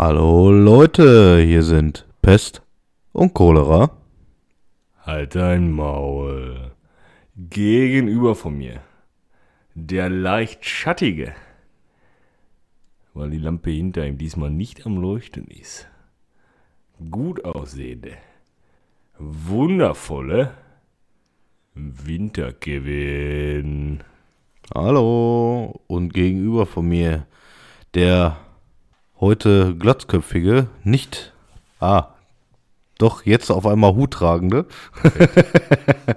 Hallo Leute, hier sind Pest und Cholera. Halt dein Maul. Gegenüber von mir. Der leicht schattige. Weil die Lampe hinter ihm diesmal nicht am Leuchten ist. Gut aussehende. Wundervolle. Wintergewinn. Hallo und gegenüber von mir der heute glatzköpfige, nicht, ah, doch jetzt auf einmal Hut tragende,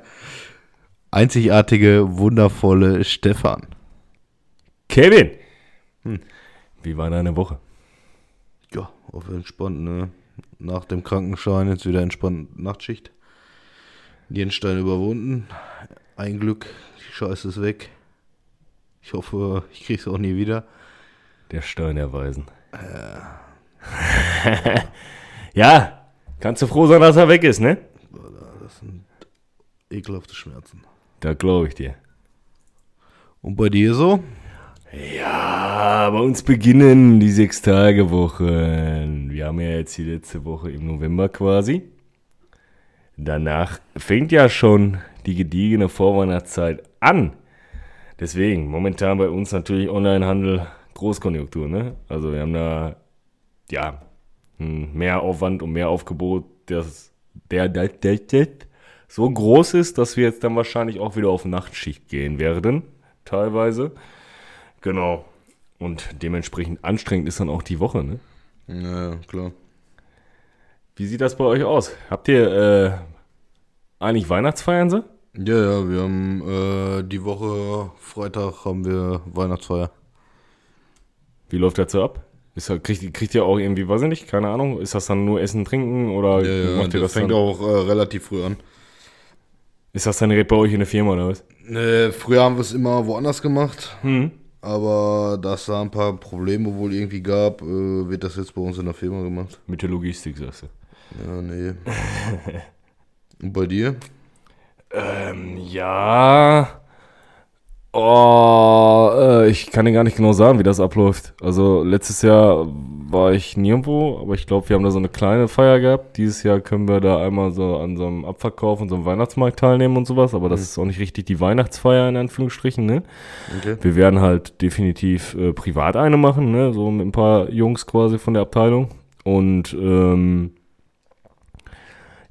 einzigartige, wundervolle Stefan. Kevin! Hm. Wie war deine Woche? Ja, auf entspannt, ne? Nach dem Krankenschein jetzt wieder entspannt Nachtschicht. Nierenstein überwunden. Ein Glück, die Scheiße ist weg. Ich hoffe, ich krieg's auch nie wieder. Der Stein erweisen. ja, kannst du froh sein, dass er weg ist, ne? Das sind ekelhafte Schmerzen. Da glaube ich dir. Und bei dir so? Ja, bei uns beginnen die Sechs-Tage-Wochen. Wir haben ja jetzt die letzte Woche im November quasi. Danach fängt ja schon die gediegene Vorweihnachtszeit an. Deswegen, momentan bei uns natürlich Onlinehandel Großkonjunktur, ne? Also wir haben da, ja, mehr Aufwand und mehr Aufgebot, das, der, der, der, der so groß ist, dass wir jetzt dann wahrscheinlich auch wieder auf Nachtschicht gehen werden, teilweise. Genau. Und dementsprechend anstrengend ist dann auch die Woche, ne? Ja, klar. Wie sieht das bei euch aus? Habt ihr äh, eigentlich Weihnachtsfeiern so? Ja, ja, wir haben äh, die Woche, Freitag haben wir Weihnachtsfeier. Wie läuft das so ab? Ist, kriegt, kriegt ihr auch irgendwie, weiß ich nicht, keine Ahnung, ist das dann nur Essen, Trinken oder ja, ja, macht ihr das, das fängt dann? auch äh, relativ früh an. Ist das dann direkt bei euch in der Firma oder was? Nee, früher haben wir es immer woanders gemacht. Hm. Aber da es da ein paar Probleme wohl irgendwie gab, äh, wird das jetzt bei uns in der Firma gemacht. Mit der Logistik, sagst du? Ja, nee. Und bei dir? Ähm, ja. Oh, äh, ich kann dir gar nicht genau sagen, wie das abläuft. Also letztes Jahr war ich nirgendwo, aber ich glaube, wir haben da so eine kleine Feier gehabt. Dieses Jahr können wir da einmal so an so einem Abverkauf und so einem Weihnachtsmarkt teilnehmen und sowas, aber das mhm. ist auch nicht richtig die Weihnachtsfeier in Anführungsstrichen, ne? Okay. Wir werden halt definitiv äh, privat eine machen, ne? So mit ein paar Jungs quasi von der Abteilung. Und ähm,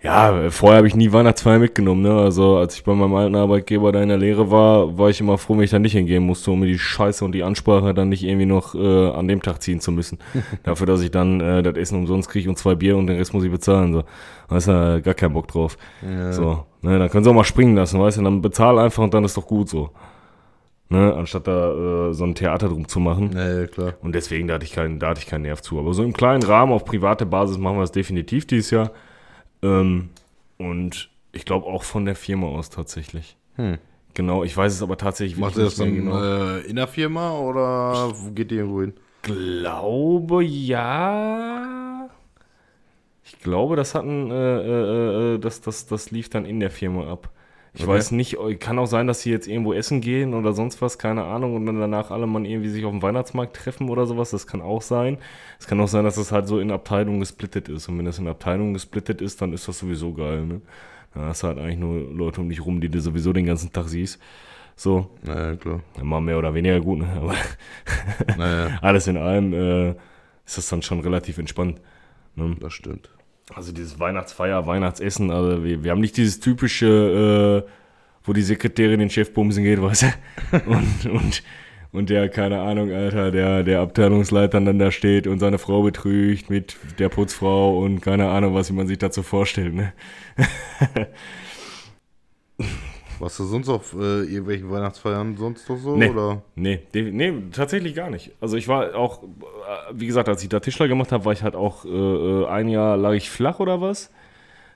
ja, vorher habe ich nie Weihnachtsfeier mitgenommen, ne? Also als ich bei meinem alten Arbeitgeber da in der Lehre war, war ich immer froh, wenn ich da nicht hingehen musste, um mir die Scheiße und die Ansprache dann nicht irgendwie noch äh, an dem Tag ziehen zu müssen. Dafür, dass ich dann äh, das Essen umsonst kriege und zwei Bier und den Rest muss ich bezahlen. So. Da ist ja gar kein Bock drauf. Ja. So, ne? Dann können sie auch mal springen lassen, weißt du? Dann bezahl einfach und dann ist doch gut so. Ne, anstatt da äh, so ein Theater drum zu machen. Ja, ja, klar. Und deswegen da hatte ich keinen, da hatte ich keinen Nerv zu. Aber so im kleinen Rahmen auf private Basis machen wir es definitiv dieses Jahr. Ähm, und ich glaube auch von der Firma aus tatsächlich. Hm. Genau, ich weiß es aber tatsächlich Macht ihr das dann genau. äh, in der Firma oder wo geht ihr irgendwo hin? Glaube ja. Ich glaube, das hatten, äh, äh, äh, das, das, das lief dann in der Firma ab. Ich okay. weiß nicht, kann auch sein, dass sie jetzt irgendwo essen gehen oder sonst was, keine Ahnung, und dann danach alle mal irgendwie sich auf dem Weihnachtsmarkt treffen oder sowas. Das kann auch sein. Es kann auch sein, dass das halt so in Abteilungen gesplittet ist. Und wenn das in Abteilungen gesplittet ist, dann ist das sowieso geil, ne? Dann hast du halt eigentlich nur Leute um dich rum, die du sowieso den ganzen Tag siehst. So. Naja, klar. Mal mehr oder weniger gut, ne? Aber naja. alles in allem äh, ist das dann schon relativ entspannt. Ne? Das stimmt. Also dieses Weihnachtsfeier, Weihnachtsessen, also wir, wir haben nicht dieses typische, äh, wo die Sekretärin den Chef bumsen geht, weißt du? Und, und, und der, keine Ahnung, Alter, der, der Abteilungsleiter dann da steht und seine Frau betrügt mit der Putzfrau und keine Ahnung, was man sich dazu vorstellt, ne? Warst du sonst auf äh, irgendwelchen Weihnachtsfeiern sonst noch so? Nee, oder? Nee, nee, tatsächlich gar nicht. Also ich war auch, äh, wie gesagt, als ich da Tischler gemacht habe, war ich halt auch, äh, äh, ein Jahr lag ich flach oder was.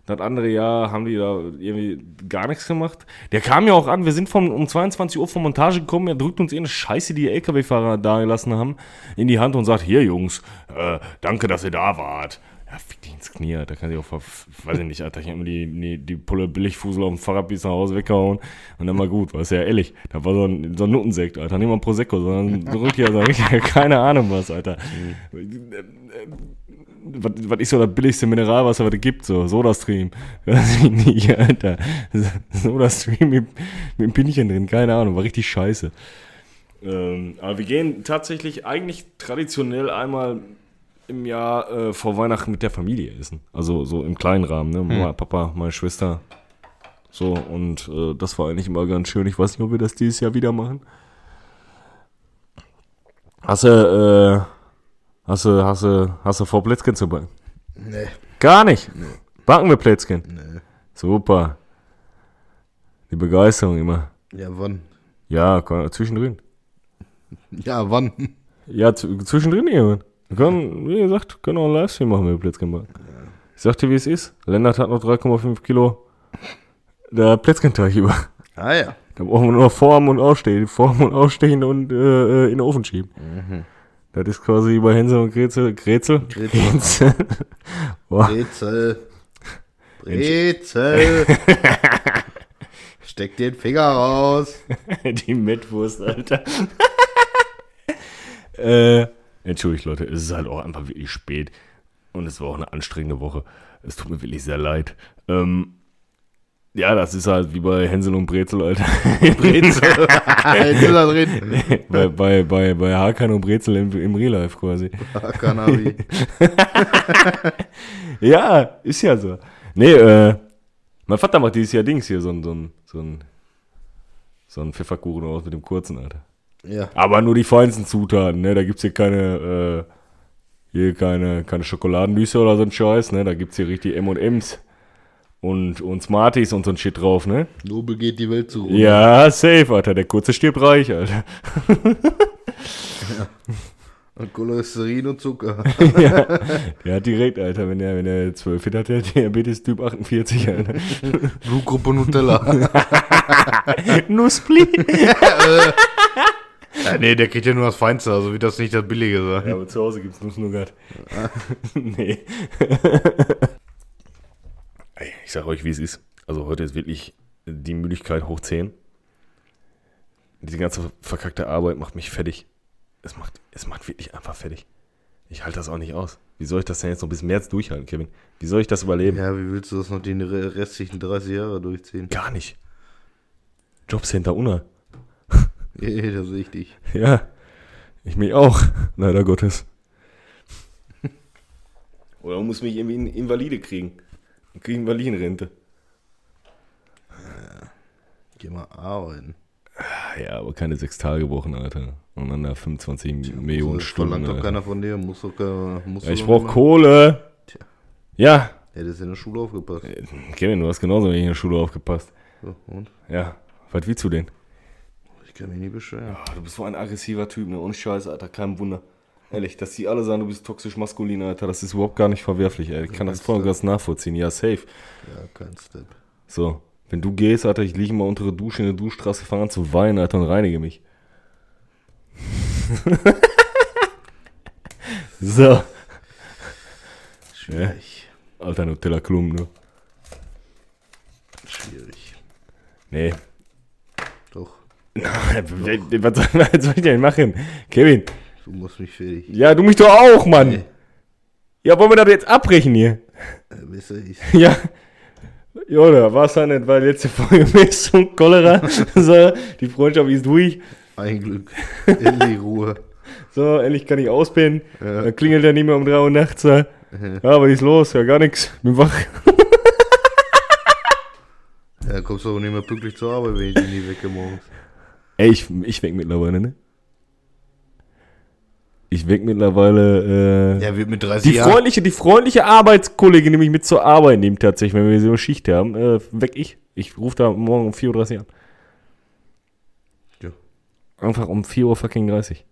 Das andere Jahr haben die da irgendwie gar nichts gemacht. Der kam ja auch an, wir sind vom, um 22 Uhr von Montage gekommen, er drückt uns irgendeine Scheiße, die LKW-Fahrer da gelassen haben, in die Hand und sagt, hier Jungs, äh, danke, dass ihr da wart Ja, fick dich ins Knie, Alter. Kann ich auch, weiß ich nicht, Alter. Ich hab mir die, die, die Pulle Billigfusel auf dem Fahrrad bis nach Hause weggehauen und dann mal gut, weißt du, ja ehrlich. Da war so ein, so ein Nuttensekt, Alter. Nicht mal ein Prosecco, sondern so richtig, also keine Ahnung was, Alter. Was, was ist so das billigste Mineralwasser, was es gibt? So, Sodastream. Weiß ich nicht, Alter. Sodastream mit, mit einem Pinchen drin, keine Ahnung, war richtig scheiße. Ähm, aber wir gehen tatsächlich eigentlich traditionell einmal im Jahr äh, vor Weihnachten mit der Familie essen. Also so im kleinen Rahmen, ne? Mama, Papa, meine Schwester. So, und äh, das war eigentlich immer ganz schön. Ich weiß nicht, ob wir das dieses Jahr wieder machen. Hast du, äh, hast du, hast du, hast du vor, Plätzchen zu backen? Nee. Gar nicht. Backen wir Plätzchen. Nee. Super. Die Begeisterung immer. Ja, wann? Ja, zwischendrin. Ja, wann? Ja, zwischendrin irgendwann. Wir können, wie gesagt, können auch einen Livestream machen mit Plätzchen backen. Ich sag dir, wie es ist. Lennart hat noch 3,5 Kilo der Plätzchenteig über. Ah ja. Da brauchen wir nur formen und ausstehen. Formen und ausstehen und äh, äh, in den Ofen schieben. Das ist quasi bei Hänsel und Gretel. Gretel? Gretel. Brezel. Steck den Finger raus. Die Mettwurst, Alter. äh, entschuldigt, Leute, es ist halt auch einfach wirklich spät. Und es war auch eine anstrengende Woche. Es tut mir wirklich sehr leid. Ähm, ja, das ist halt wie bei Hänsel und Brezel, Alter. Brezel. Ist er drin. bei, bei, bei, bei Hakan und Brezel im, im Real Life quasi. Cannabis. Ja, ist ja so. Nee, äh, mein Vater macht dieses Jahr Dings hier, so ein, so ein, so ein, so ein Pfefferkuchen aus mit dem kurzen, Alter. Ja. Aber nur die feinsten Zutaten, ne? Da gibt's hier keine, äh, hier keine, keine Schokoladennüsse oder so ein Scheiß, ne? Da gibt's hier richtig M&M's und, und Smarties und so ein Shit drauf, ne? Nobel geht die Welt zu. Ja, safe, Alter. Der kurze stirbt reich, Alter. Und Cholesterin und Zucker. ja, der hat direkt, Alter, wenn er, wenn er 12 hat, hat er Diabetes Typ 48, Alter. Blutgruppe Nutella. Nussbli. ja, nee, der kriegt ja nur das Feinste, also wird das nicht das Billige sein. Ja, aber zu Hause gibt's Nuss-Nougat. nee. Ey, ich sag euch, wie es ist. Also heute ist wirklich die Müdigkeit hoch 10. Diese ganze verkackte Arbeit macht mich fertig. Es macht, es macht wirklich einfach fertig. Ich halte das auch nicht aus. Wie soll ich das denn jetzt noch bis März durchhalten, Kevin? Wie soll ich das überleben? Ja, wie willst du das noch die re- restlichen 30 Jahre durchziehen? Gar nicht. Jobcenter Unna. Ja, das sehe ich dich. Ja, ich mich auch, leider Gottes. Oder muss mich irgendwie in Invalide kriegen. Und kriege Invalidenrente. Geh mal arbeiten. Ja, aber keine sechs Tage Wochen, Alter. Und dann da 25 Millionen Das Stunden. verlangt doch keiner von dir. Muss doch keiner. Musst Ja, du ich doch brauch nicht machen. Kohle. Tja. Ja. Hättest in der Schule aufgepasst. Kevin, du hast genauso in der Schule aufgepasst. So, und? Ja. Was willst du denn? Ich kann mich nie beschweren. Ah, du bist so ein aggressiver Typ, ne? Ohne Scheiß, Alter. Kein Wunder. Ehrlich, dass die alle sagen, du bist toxisch maskulin, Alter, das ist überhaupt gar nicht verwerflich, ey. Ich kann das voll und ganz nachvollziehen. Ja, safe. Ja, kein Step. So, wenn du gehst, Alter, ich liege mal unter der Dusche in der Duschstraße, fange an zu weinen, Alter, und reinige mich. so, Schwierig. alter Nutella Klum, ne? Schwierig. Nee. Was, soll, ich denn machen? Kevin, Du musst mich fertig. ja, du mich doch auch, Mann. Nee. Ja, wollen wir das jetzt abbrechen hier? Äh, besser ist. Ja. Ja, oder war es ja nicht, weil letzte Folge Mist und Cholera. so, die Freundschaft ist durch. Ein Glück. In die Ruhe. So, endlich kann ich auspennen. Ja. Dann klingelt er nicht mehr um 3 Uhr nachts. Ja, ja was ist los? Ja, gar nichts. Bin wach. Ja, kommst du aber nicht mehr pünktlich zur Arbeit, wenn ich dich nie wecke morgens. Ey, ich, ich weck mittlerweile, ne? Ich weck mittlerweile, äh, Ja, wird mit 30 die Jahren. freundliche, die freundliche Arbeitskollegin, die mich mit zur Arbeit nimmt tatsächlich, wenn wir so eine Schicht haben, äh, weck ich. Ich rufe da morgen um 4.30 Uhr an. Ja. Einfach um 4 Uhr fucking 30.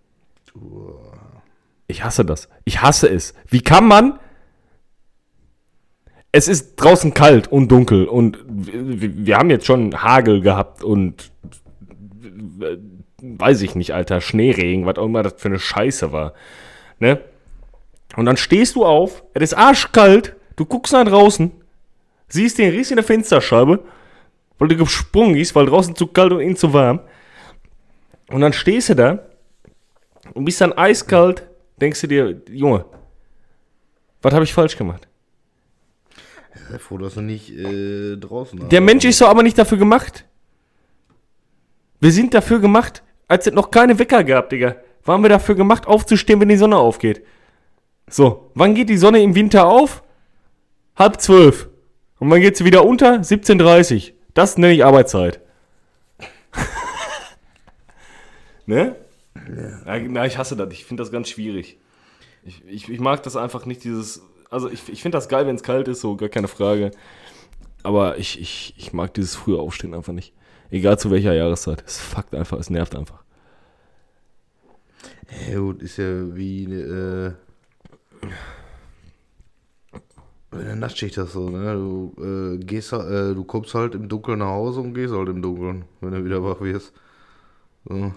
Ich hasse das. Ich hasse es. Wie kann man? Es ist draußen kalt und dunkel und wir, wir haben jetzt schon Hagel gehabt und weiß ich nicht, Alter, Schneeregen, was auch immer das für eine Scheiße war. Ne? Und dann stehst du auf, es ist arschkalt, du guckst nach draußen, siehst den Riss in der Fensterscheibe, weil du gesprungen ist, weil draußen zu kalt und innen zu warm. Und dann stehst du da und bist dann eiskalt, denkst du dir, Junge, was habe ich falsch gemacht? Sei froh, dass du nicht äh, draußen Der Mensch ist doch aber nicht dafür gemacht. Wir sind dafür gemacht, als es noch keine Wecker gab, Digga. Waren wir dafür gemacht, aufzustehen, wenn die Sonne aufgeht. So, wann geht die Sonne im Winter auf? Halb zwölf. Und wann geht sie wieder unter? 17.30 Das nenne ich Arbeitszeit. ne? Ja. Na, ich hasse das. Ich finde das ganz schwierig. Ich, ich, ich mag das einfach nicht, dieses. Also, ich, ich finde das geil, wenn es kalt ist, so, gar keine Frage. Aber ich, ich, ich mag dieses frühe Aufstehen einfach nicht. Egal zu welcher Jahreszeit. Es fuckt einfach, es nervt einfach. Ja, gut, ist ja wie äh, wenn du Nachtschicht hast, so, ne? Du äh, gehst äh, du kommst halt im Dunkeln nach Hause und gehst halt im Dunkeln, wenn du wieder wach wirst. So.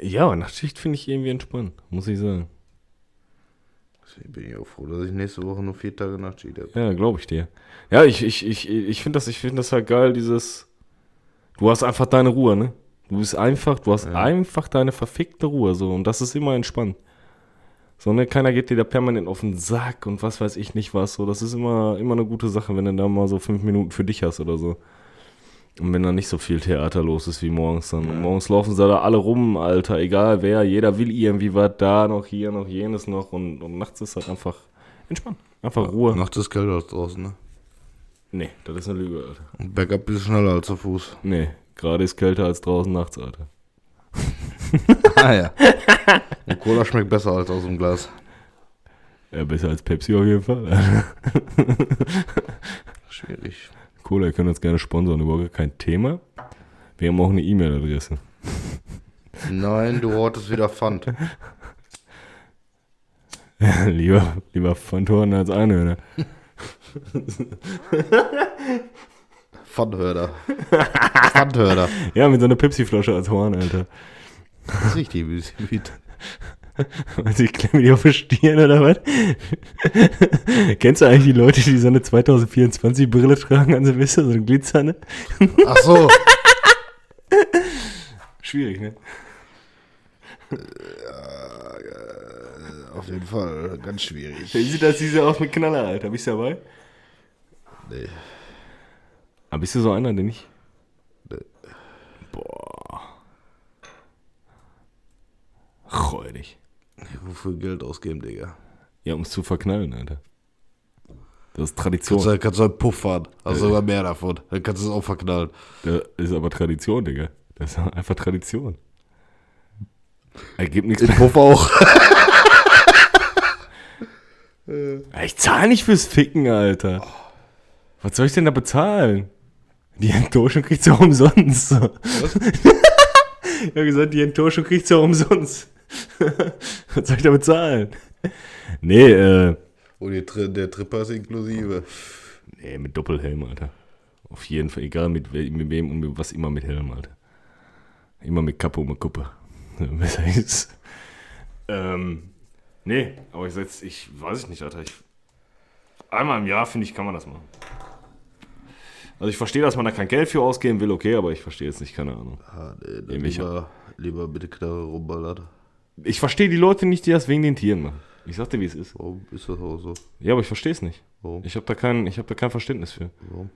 Ja, aber Nachtschicht finde ich irgendwie entspannt, muss ich sagen. Deswegen bin ich auch froh, dass ich nächste Woche nur vier Tage Nachtschicht habe. Ja, glaube ich dir. Ja, ich, ich, ich, ich finde das, ich find das halt geil, dieses. Du hast einfach deine Ruhe, ne? Du bist einfach, du hast Ja. einfach deine verfickte Ruhe, so. Und das ist immer entspannt. So, ne, keiner geht dir da permanent auf den Sack und was weiß ich nicht was. So, das ist immer, immer eine gute Sache, wenn du da mal so fünf Minuten für dich hast oder so. Und wenn da nicht so viel Theater los ist wie morgens, dann Ja. morgens laufen sie da alle rum, Alter, egal wer, jeder will irgendwie was, da noch, hier noch, jenes noch und, und nachts ist halt einfach entspannt. Einfach Ruhe. Nacht ist kälter als draußen, ne? Nee, das ist eine Lüge, Alter. Und bergab bist du schneller als zu Fuß. Nee, gerade ist kälter als draußen nachts, Alter. ah ja. Und Cola schmeckt besser als aus dem Glas. Ja, besser als Pepsi auf jeden Fall. Schwierig. Cola, ihr könnt uns gerne sponsern, überhaupt kein Thema. Wir haben auch eine E-Mail-Adresse. Nein, du hortest wieder Pfand. lieber, lieber Pfandhorn als Einhörner. Pfandhörder. Pfandhörder. Ja, mit so einer Pepsi-Flasche als Horn, Alter. Das ist richtig, wie es sieht. Also ich klemme die auf die Stirn oder was? Kennst du eigentlich die Leute, die so eine 2024-Brille tragen an Silvester, so eine Glitzerne? Ach so. Schwierig, ne? Auf jeden Fall, ganz schwierig. Wie sieht das diese aus mit Knaller, Alter? Bist du dabei? Nee. Aber bist du so einer, den ich... Nee. Boah. Räudig. Wofür Geld ausgeben, Digga? Ja, um es zu verknallen, Alter. Das ist Tradition. Kannst du, kannst du einen Puff fahren. Hast sogar mehr davon. Dann kannst du es auch verknallen. Das ist aber Tradition, Digga. Das ist einfach Tradition. Ergibt nichts Den Puff auch. Ich zahle nicht fürs Ficken, Alter. Was soll ich denn da bezahlen? Die Enttäuschung kriegt's ja umsonst. ich hab gesagt, die Enttäuschung kriegt's ja umsonst. Was soll ich da bezahlen? Nee, äh. Die, Tri- der Tripper ist inklusive. Nee, mit Doppelhelm, Alter. Auf jeden Fall, egal mit, mit wem und mit was, immer mit Helm, Alter. Immer mit Kappe und mit Kuppe. Besser ist. Ähm, nee, aber ich setz, ich weiß ich nicht, Alter. Ich, einmal im Jahr, finde ich, kann man das machen. Also ich verstehe, dass man da kein Geld für ausgeben will, okay, aber ich verstehe jetzt nicht, keine Ahnung. Ah, nee, lieber, lieber mit der Knarre rumballert. Ich verstehe die Leute nicht, die das wegen den Tieren machen. Ich sag dir, wie es ist. Warum ist das auch so? Ja, aber ich verstehe es nicht. Warum? Ich habe da, kein, ich hab da kein Verständnis für. Warum?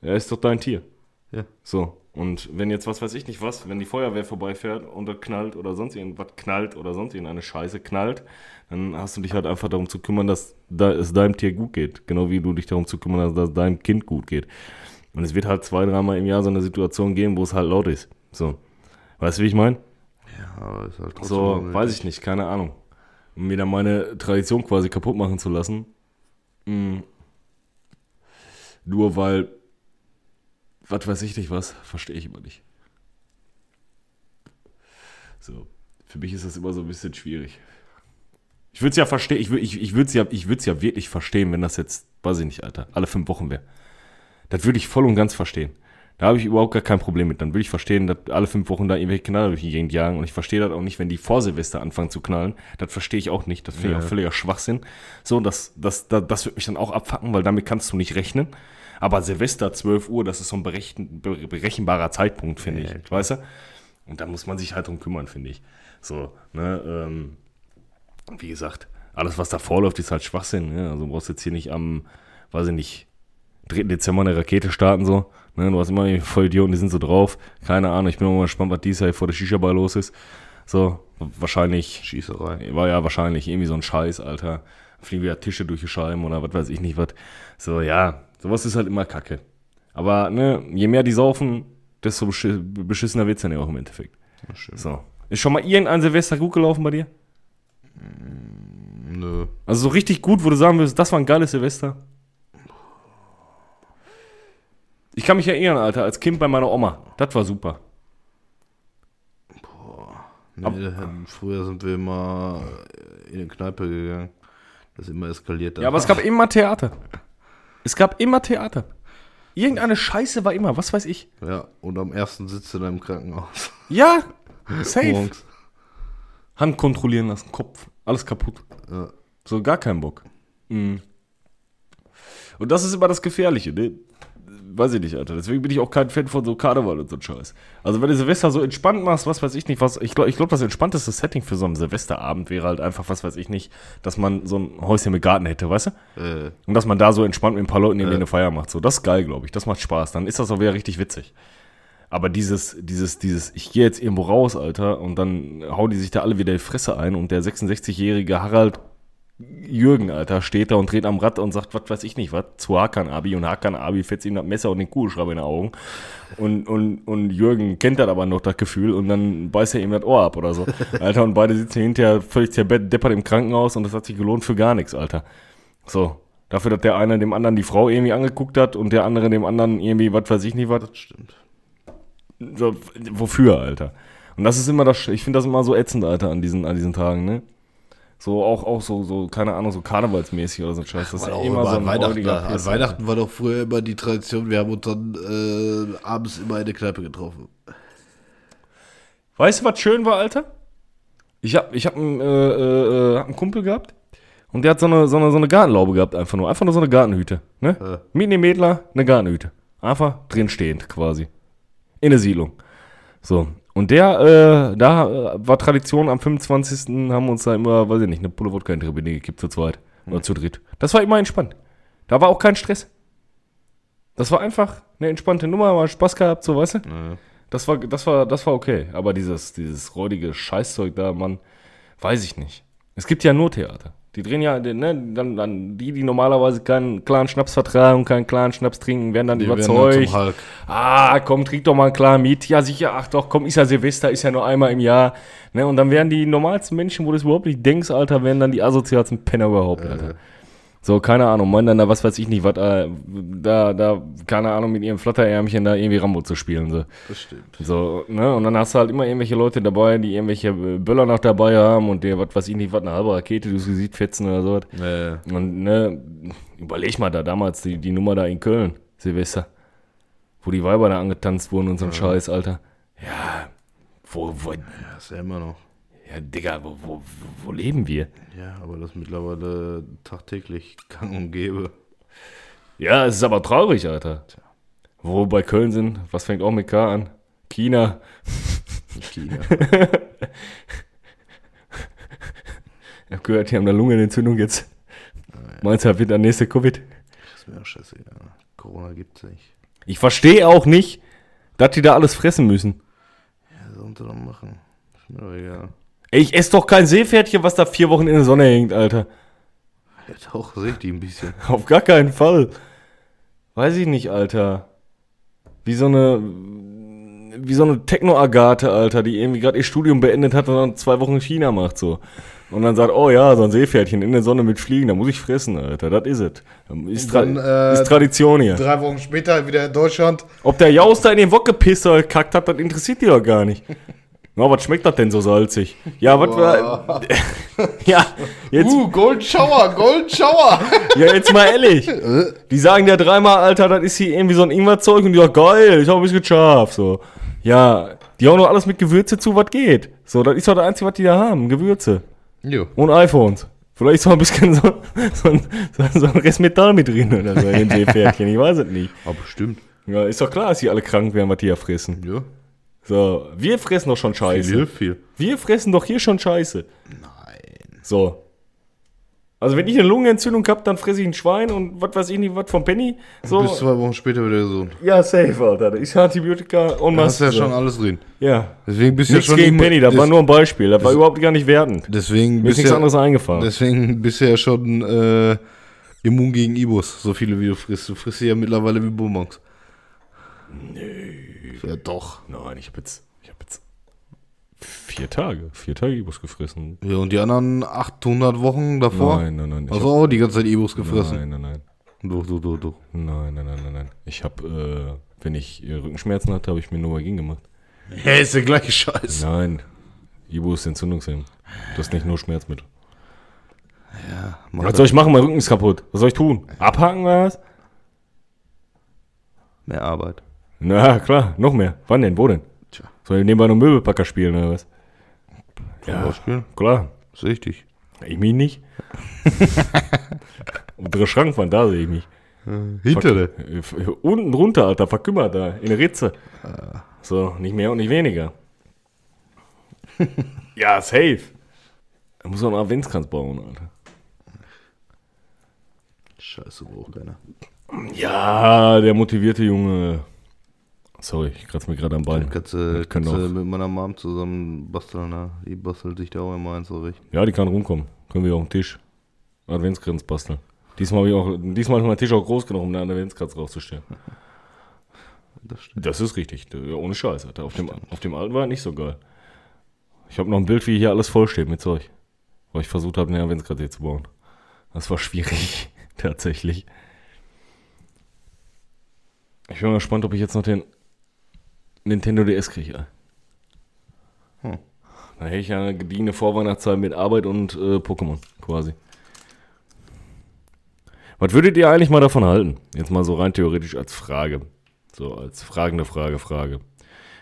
Er ist doch dein Tier. Ja. So, und wenn jetzt was weiß ich nicht was, wenn die Feuerwehr vorbeifährt und das knallt oder sonst irgendwas knallt oder sonst irgendeine Scheiße knallt, dann hast du dich halt einfach darum zu kümmern, dass da, es deinem Tier gut geht. Genau wie du dich darum zu kümmern hast, dass es deinem Kind gut geht. Und es wird halt zwei, dreimal im Jahr so eine Situation geben, wo es halt laut ist. So. Weißt du, wie ich meine? Ja, aber ist halt trotzdem So, weiß ich nicht, keine Ahnung. Um mir dann meine Tradition quasi kaputt machen zu lassen. Mm. Nur weil, was weiß ich nicht was, verstehe ich immer nicht. So, für mich ist das immer so ein bisschen schwierig. Ich würde es ja verstehen, ich, ich, ich würde es ja, ich ja wirklich verstehen, wenn das jetzt, weiß ich nicht, Alter, alle fünf Wochen wäre. Das würde ich voll und ganz verstehen. Da habe ich überhaupt gar kein Problem mit. Dann würde ich verstehen, dass alle fünf Wochen da irgendwelche Knaller durch die Gegend jagen. Und ich verstehe das auch nicht, wenn die vor Silvester anfangen zu knallen. Das verstehe ich auch nicht. Das finde ich Ja. auch völliger Schwachsinn. So, das, das, das, das wird mich dann auch abfacken, weil damit kannst du nicht rechnen. Aber Silvester, 12 Uhr, das ist so ein berechen, be- berechenbarer Zeitpunkt, finde Ja, ich. Weißt du? Und da muss man sich halt drum kümmern, finde ich. So, ne, ähm, wie gesagt, alles, was da vorläuft, ist halt Schwachsinn. Ne? Also du brauchst jetzt hier nicht am, weiß ich nicht, 3. Dezember eine Rakete starten so. Ne? Du hast immer die Vollidioten, die sind so drauf. Keine Ahnung, ich bin mal gespannt, was dieses Jahr vor der Shisha-Bar los ist. So, wahrscheinlich, Schießerei. war ja wahrscheinlich irgendwie so ein Scheiß, Alter. Fliegen wieder Tische durch die Scheiben oder was weiß ich nicht was. So, ja, sowas ist halt immer Kacke. Aber, ne, je mehr die saufen, desto beschi- beschissener wird's dann ja auch im Endeffekt. So. Ist schon mal irgendein Silvester gut gelaufen bei dir? Nö. Also so richtig gut, wo du sagen würdest, das war ein geiles Silvester. Ich kann mich erinnern, Alter, als Kind bei meiner Oma. Das war super. Nee, früher sind wir immer in eine Kneipe gegangen. Das ist immer eskaliert. Ja, aber es gab immer Theater. Es gab immer Theater. Irgendeine Scheiße war immer, was weiß ich. Ja, und am ersten sitzt du im Krankenhaus. Ja, safe. Morgens. Hand kontrollieren lassen, Kopf, alles kaputt. Ja. So, gar keinen Bock. Mhm. Und das ist immer das Gefährliche, ne? Weiß ich nicht, Alter. Deswegen bin ich auch kein Fan von so Karneval und so Scheiß. Also, wenn du Silvester so entspannt machst, was weiß ich nicht, was. Ich glaube, ich glaub, das entspannteste Setting für so einen Silvesterabend wäre halt einfach, was weiß ich nicht, dass man so ein Häuschen mit Garten hätte, weißt du? Äh, Und dass man da so entspannt mit ein paar Leuten irgendwie eine Feier macht. So, das ist geil, glaube ich. Das macht Spaß. Dann ist das auch wieder richtig witzig. Aber dieses, dieses, dieses, ich gehe jetzt irgendwo raus, Alter, und dann hauen die sich da alle wieder die Fresse ein und der 66-jährige Harald Jürgen, Alter, steht da und dreht am Rad und sagt, was weiß ich nicht, was, zu Hakan Abi und Hakan Abi fetzt ihm das Messer und den Kugelschreiber in die Augen. Und, und, und Jürgen kennt das aber noch, das Gefühl, und dann beißt er ihm das Ohr ab oder so. Alter, und beide sitzen hinterher völlig zerdeppert im Krankenhaus und das hat sich gelohnt für gar nichts, Alter. So. Dafür, dass der eine dem anderen die Frau irgendwie angeguckt hat und der andere dem anderen irgendwie, was weiß ich nicht, was. das stimmt. So, wofür, Alter? Und das ist immer das, ich finde das immer so ätzend, Alter, an diesen, an diesen Tagen, ne? So, auch, auch so, so, keine Ahnung, so karnevalsmäßig oder so ein Scheiß. Das ist auch immer so ein Weihnachten. An Piss, Weihnachten war doch früher immer die Tradition, wir haben uns dann äh, abends immer in der Kneipe getroffen. Weißt du, was schön war, Alter? Ich hab, ich hab einen, äh, äh, hab einen Kumpel gehabt und der hat so eine, so, eine, so eine Gartenlaube gehabt, einfach nur. Einfach nur so eine Gartenhüte. Ne? Ja. Mitten im Mädler, eine Gartenhüte. Einfach drin stehend quasi. In der Siedlung. So. Und der, äh, da äh, war Tradition, am 25. haben wir uns da immer, weiß ich nicht, eine Pulle Wodka in die Ribine gekippt zu zweit. Oder zu dritt. Das war immer entspannt. Da war auch kein Stress. Das war einfach eine entspannte Nummer, mal Spaß gehabt, so, weißt du? Ja. Das war, das war, das war okay. Aber dieses, dieses räudige Scheißzeug da, Mann, weiß ich nicht. Es gibt ja nur Theater. Die drehen ja, ne, dann, dann die, die normalerweise keinen klaren Schnaps vertragen und keinen klaren Schnaps trinken, werden dann Die werden überzeugt. Hulk. ah, komm, trink doch mal einen klaren Miet. Ja, sicher, ach doch, komm, ist ja Silvester, ist ja nur einmal im Jahr. Ne, und dann werden die normalsten Menschen, wo du es überhaupt nicht denkst, Alter, werden dann die asozialsten Penner überhaupt, Alter. So, keine Ahnung, meinen dann da, was weiß ich nicht, was, äh, da, da, keine Ahnung, mit ihrem Flatterärmchen da irgendwie Rambo zu spielen, so. Das stimmt. So, ne? Und dann hast du halt immer irgendwelche Leute dabei, die irgendwelche äh, Böller noch dabei haben und dir, was weiß ich nicht, was, eine halbe Rakete durchs Gesicht fetzen oder so. Äh, Und, ne, überleg mal da damals die, die Nummer da in Köln, Silvester. Wo die Weiber da angetanzt wurden und so ein Scheiß, Alter. Ja, wo, wo, das ist ja immer noch. Ja, Digga, wo, wo, wo leben wir? Ja, aber das ist mittlerweile tagtäglich gang und gäbe. Ja, es ist aber traurig, Alter. Wo wir bei Köln sind, was fängt auch mit K an? China. China. Ich hab gehört, die haben eine Lungenentzündung jetzt. Meinst du, wird der nächste Covid? ist mir auch scheißegal. Corona gibt's nicht. Ich verstehe auch nicht, dass die da alles fressen müssen. Ja, sollen sie doch machen. Ist mir doch egal. Ey, ich esse doch kein Seepferdchen, was da vier Wochen in der Sonne hängt, Alter. Ja, doch, sehe ich die ein bisschen. Auf gar keinen Fall. Weiß ich nicht, Alter. Wie so eine, wie so eine Techno-Agathe, Alter, die irgendwie gerade ihr Studium beendet hat und dann zwei Wochen in China macht, so. Und dann sagt, oh ja, so ein Seepferdchen in der Sonne mit Fliegen, da muss ich fressen, Alter, das is is es. Ist, äh, ist Tradition hier. Drei Wochen später wieder in Deutschland. Ob der Jaus da in den Wok gepisst oder gekackt hat, das interessiert die doch gar nicht. Na, was schmeckt das denn so salzig? Ja, was war. ja, jetzt, Uh, Gold Shower, Gold Shower. ja, jetzt mal ehrlich. Die sagen ja dreimal, Alter, das ist hier irgendwie so ein Ingwerzeug und die sagen, geil, ich hab ein bisschen scharf. So. Ja, die hauen doch alles mit Gewürze zu, was geht. So, das ist doch das Einzige, was die da haben, Gewürze. jo. Und iPhones. Vielleicht ist auch ein bisschen so, so, ein, so, ein Rest Metall mit drin oder so in dem Seepferdchen, ich weiß es nicht. Aber bestimmt. Ja, ist doch klar, dass die alle krank werden, was die ja fressen. Ja. So, wir fressen doch schon Viel Scheiße. hilft viel. Wir fressen doch hier schon Scheiße. Nein. So. Also wenn ich eine Lungenentzündung hab, dann fresse ich ein Schwein und was weiß ich nicht, was vom Penny. So. Bis zwei Wochen später wieder gesund. ja, safe, Alter. Da ist Antibiotika und hast du ja so. schon alles drin. Ja. Deswegen bist du ja schon gegen Penny, das war nur ein Beispiel. Das war überhaupt gar nicht wertend. Deswegen Mir ist bist, nichts ja, anderes eingefallen. deswegen bist du ja schon äh, immun gegen Ibus, so viele wie du frisst. Du frisst sie ja mittlerweile wie Bonbons. Nee. Ja, doch. Nein, ich hab jetzt, ich hab jetzt vier Tage, vier Tage Ibus gefressen. Ja, und die anderen 800 Wochen davor? Nein, nein, nein. Also auch die ganze Zeit Ibus gefressen. Nein, nein, nein. Doch, doch, doch, doch. Nein, nein, nein, nein, nein. Ich hab, äh, wenn ich äh, Rückenschmerzen hatte, habe ich mir Novagin gemacht. Ja, ist der gleiche Scheiß. Nein. Ibu ist Entzündungshemd. Das ist nicht nur Schmerzmittel. Ja, mach Was soll ich machen? Mein Rücken ist kaputt. Was soll ich tun? Abhaken oder was? Mehr Arbeit. Na klar, noch mehr. Wann denn? Wo denn? Tja. Soll ich nebenbei noch Möbelpacker spielen oder was? Ja. Beispiel. Klar. Ist richtig. Ich mich nicht. Untere Schrankwand, da sehe ich mich. Hintere. Äh, Unten drunter, Alter, verkümmert da, in der Ritze. So, nicht mehr und nicht weniger. ja, safe. Da muss man einen Adventskranz bauen, Alter. Scheiße, braucht keiner. Ja, der motivierte Junge. Sorry, ich kratze mir gerade am Bein. Können kannst du auch- mit meiner Mom zusammen basteln, ne? Die bastelt sich da auch immer eins zurecht. Ja, die kann rumkommen. Können wir auf den Tisch. Adventskranz basteln. Diesmal, hab ich auch, diesmal ist mein Tisch auch groß genug, um einen Adventskranz rauszustellen. Das stimmt. Das ist richtig. Ohne Scheiß, Alter. Auf dem, auf dem alten war nicht so geil. Ich habe noch ein Bild, wie hier alles vollsteht mit Zeug. Weil ich versucht habe, eine Adventskranz hier zu bauen. Das war schwierig, tatsächlich. Ich bin mal gespannt, ob ich jetzt noch den Nintendo DS kriege. ey. Hm. Dann hätte ich ja eine gediegene Vorweihnachtszeit mit Arbeit und äh, Pokémon quasi. Was würdet ihr eigentlich mal davon halten? Jetzt mal so rein theoretisch als Frage. So als fragende Frage, Frage.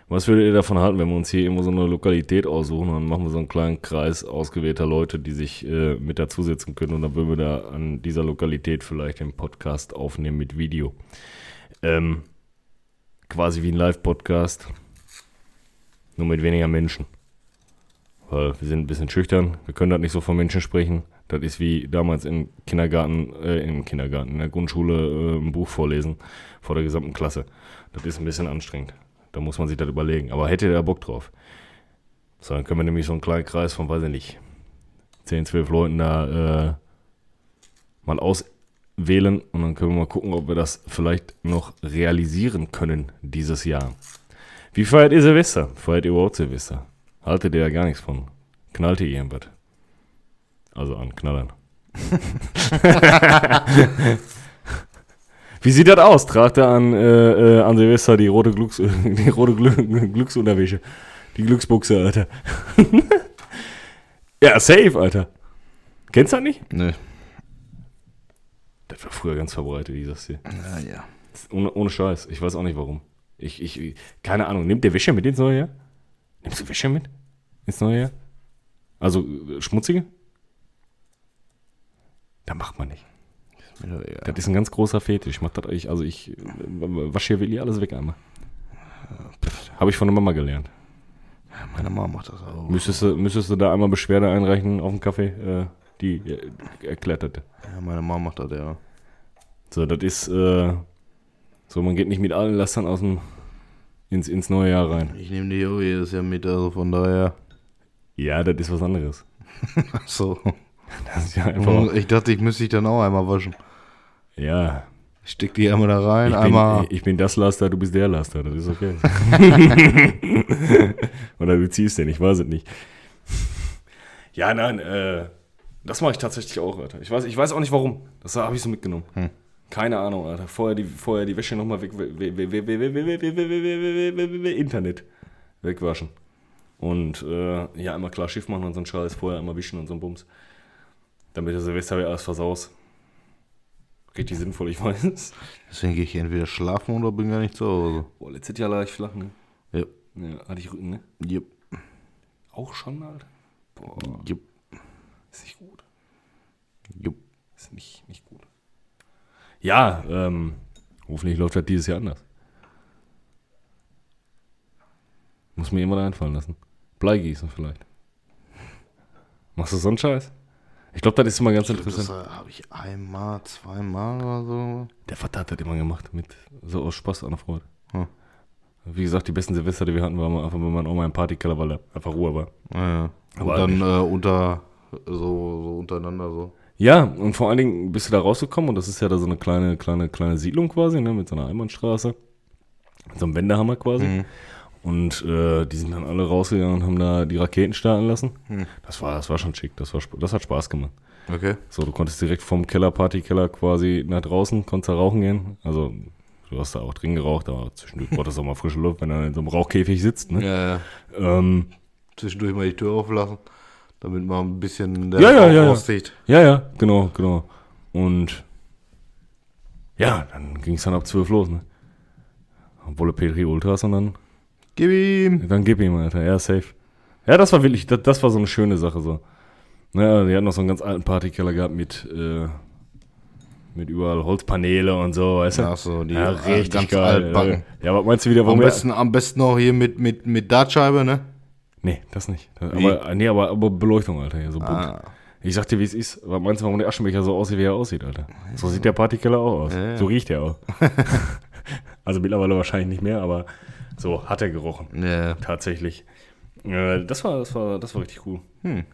Was würdet ihr davon halten, wenn wir uns hier irgendwo so eine Lokalität aussuchen und dann machen wir so einen kleinen Kreis ausgewählter Leute, die sich äh, mit dazusetzen können und dann würden wir da an dieser Lokalität vielleicht den Podcast aufnehmen mit Video. Ähm, quasi wie ein Live-Podcast, nur mit weniger Menschen. Weil wir sind ein bisschen schüchtern, wir können das nicht so von Menschen sprechen. Das ist wie damals im Kindergarten, äh, im Kindergarten, in der Grundschule äh, ein Buch vorlesen vor der gesamten Klasse. Das ist ein bisschen anstrengend. Da muss man sich das überlegen. Aber hätte der Bock drauf. So, dann können wir nämlich so einen kleinen Kreis von, weiß ich nicht, 10, 12 Leuten da äh, mal auswählen und dann können wir mal gucken, ob wir das vielleicht noch realisieren können dieses Jahr. Wie feiert ihr Silvester? Feiert ihr überhaupt Silvester? Haltet ihr da gar nichts von? Knallt ihr irgendwas? Also an Knallern. Wie sieht das aus? Tragt er an, äh, äh, an Silvester die rote, Glücks die rote Glück Glücksunterwäsche? Die Glücksbuchse, Alter. ja, safe, Alter. Kennst du das nicht? Ne. Das war früher ganz verbreitet, dieses hier. Ja, ja. Ohne, ohne Scheiß. Ich weiß auch nicht warum. Ich, ich, keine Ahnung. Nimmt der Wäsche mit ins neue Jahr? Nimmst du Wäsche mit ins neue Jahr? Also äh, schmutzige? Da macht man nicht. Ist doch egal. Das ist ein ganz großer Fetisch. Ich mach das eigentlich, also ich äh, wasche hier wirklich alles weg einmal. Habe ich von der Mama gelernt. Meine Mama macht das auch. Müsstest du, müsstest du da einmal Beschwerde einreichen auf dem Kaffee? Äh, die äh. Ja, meine Mama macht das, ja. So, das ist, äh, so, man geht nicht mit allen Lastern aus dem, ins, ins neue Jahr rein. Ich nehme die auch jedes Jahr mit, also von daher. Ja, das ist was anderes. Ach so. Das ist ja einfach, Ich dachte, ich müsste dich dann auch einmal waschen. ja. Ich steck die einmal da rein, Ich einmal. bin, ich bin das Laster, du bist der Laster, das ist okay. Oder du ziehst den, ich weiß es nicht. Ja, nein, äh, das mache ich tatsächlich auch, Alter. Ich weiß, ich weiß auch nicht warum. Das habe ich so mitgenommen. Hm. Keine Ahnung, Alter. Vorher die, vorher die Wäsche nochmal weg. Internet wegwaschen. Und äh, ja, immer klar Schiff machen und so ein Scheiß, vorher immer wischen und so ein Bums. Damit der Silvester wieder alles versaus. Richtig sinnvoll, ich weiß. Deswegen gehe ich entweder schlafen oder bin gar nicht zu Hause. Boah, letztes Jahr lag ich flach, ne? Ja. ja. Hatte ich Rücken, ne? Jupp. Auch schon, Alter? Boah. Jupp. Ist nicht gut. Ist nicht, nicht gut. Ja, ähm, hoffentlich läuft das dieses Jahr anders. Muss mir jemand einfallen lassen. Bleigießen vielleicht. Machst du so einen Scheiß? Ich glaube, das ist immer ganz Das interessant. äh, habe ich einmal, zweimal oder so. Der Vater hat das immer gemacht, mit so aus Spaß an der Freude. Hm. Wie gesagt, die besten Silvester, die wir hatten, waren einfach, wenn man auch mal im Partykeller, weil da einfach Ruhe war. Ja, ja. Aber Und dann äh, unter, so, so untereinander so. Ja, und vor allen Dingen bist du da rausgekommen und das ist ja da so eine kleine, kleine, kleine Siedlung quasi, ne, mit so einer Einbahnstraße. Mit so einem Wendehammer quasi. Mhm. Und äh, die sind dann alle rausgegangen und haben da die Raketen starten lassen. Hm. Das war, das war schon schick, das, war, das hat Spaß gemacht. Okay. So, du konntest direkt vom Keller, Partykeller quasi nach draußen, konntest da rauchen gehen. Also, du hast da auch drin geraucht, aber zwischendurch brauchtest du auch mal frische Luft, wenn du in so einem Rauchkäfig sitzt. Ne? Ja, ja. Ähm, Zwischendurch mal die Tür auflassen, damit man ein bisschen der Ja, ja, ja, ja. rauszieht. Ja, ja, genau, genau. Und ja, dann ging es dann ab 12 los, ne? Wolle Petri Ultras und dann, Gib ihm. dann gib ihm, Alter. Ja, safe. Ja, das war wirklich, das, das war so eine schöne Sache so. Naja, die hatten noch so einen ganz alten Partykeller gehabt mit, äh, mit überall Holzpaneele und so, weißt du? Ach so, die ja, äh, richtig ganz geil. altbacken. Ja, was meinst du wieder, Am warum wir... besten, am besten auch hier mit, mit, mit Dartscheibe, ne? Nee, das nicht. Das, Wie? aber, nee, aber, aber Beleuchtung, Alter, hier so bunt. Ah. Ich sag dir, wie es ist. Was meinst du, warum der Aschenbecher so aussieht, wie er aussieht, Alter? So sieht der Partykeller auch aus. Ja, ja. So riecht er auch. also mittlerweile wahrscheinlich nicht mehr, aber so hat er gerochen. Ja. Tatsächlich. Äh, das, war, das, war, das war richtig cool. Hm.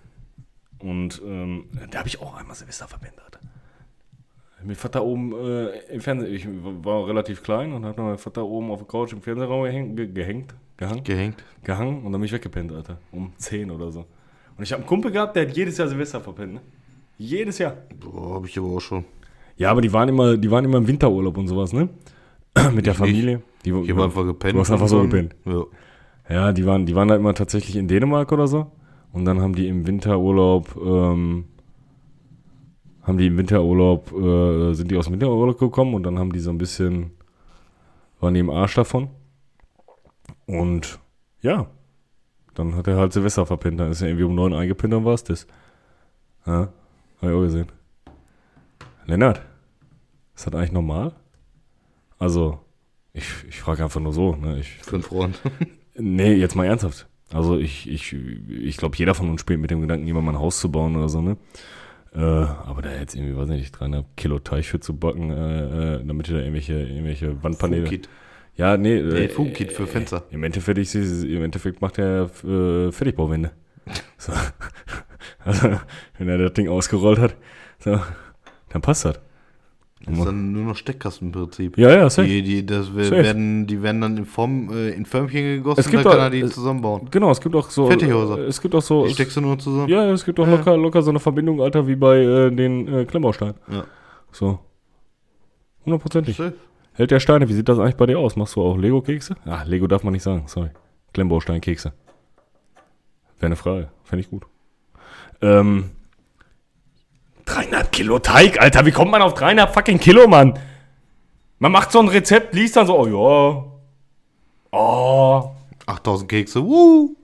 Und ähm, da habe ich auch einmal Silvester verwendet. Mein Vater oben äh, im Fernsehen, ich war relativ klein und habe mein Vater oben auf der Couch im Fernsehraum gehängt, ge gehängt, gehangen Gehängt. gehangen und dann bin ich weggepennt, Alter. Um 10 oder so. Und ich habe einen Kumpel gehabt, der hat jedes Jahr Silvester verpennt, ne? Jedes Jahr. Boah, hab ich aber auch schon. Ja, aber die waren immer, die waren immer im Winterurlaub und sowas, ne? Mit der Ich Familie. Die, Ich hab einfach gepennt. Du hast einfach so gepennt. Ja. Ja, die waren, die waren da immer tatsächlich in Dänemark oder so. Und dann haben die im Winterurlaub, ähm, haben die im Winterurlaub, äh, sind die aus dem Winterurlaub gekommen und dann haben die so ein bisschen, waren die im Arsch davon. Und ja, dann hat er halt Silvester verpennt. Dann ist er irgendwie um neun eingepennt, dann war es das. Ja, hab ich auch gesehen. Lennart, ist das eigentlich normal? Also, ich, ich frage einfach nur so. Ne? Ich, Für einen Freund. Nee, jetzt mal ernsthaft. Also ich, ich, ich glaube, jeder von uns spielt mit dem Gedanken, jemand mal ein Haus zu bauen oder so, ne? Äh, aber da jetzt irgendwie, weiß nicht, dreieinhalb Kilo Teig für zu backen, äh, äh, damit du da irgendwelche, irgendwelche Wandpaneele. Funkit. Ja, nee. Nee, Funkit für Fenster. Im Endeffekt, ich, im Endeffekt macht er äh, Fertigbauwände. So. Also, wenn er das Ding ausgerollt hat, so, dann passt das. Das ist dann nur noch Steckkastenprinzip. Ja, ja, safe. Die, die, das Safe. werden, die werden dann in, Form, äh, in Förmchen gegossen, Es gibt dann kann auch- er die es- zusammenbauen. Genau, es gibt auch so. Fertighäuser. Es gibt auch so. Die steckst du nur zusammen. ja, ja, es gibt auch Ja. locker, locker so eine Verbindung, Alter, wie bei äh, den äh, Klemmbausteinen. Ja. So. Hundertprozentig. Safe. Hält der Steine, wie sieht das eigentlich bei dir aus? Machst du auch Lego-Kekse? Ah, Lego darf man nicht sagen, sorry. Klemmbaustein-Kekse. Wäre eine Frage, fände ich gut. Ähm, dreieinhalb Kilo Teig, Alter, wie kommt man auf dreieinhalb fucking Kilo, Mann? Man macht so ein Rezept, liest dann so, oh ja. Oh. 8000 Kekse. Woo!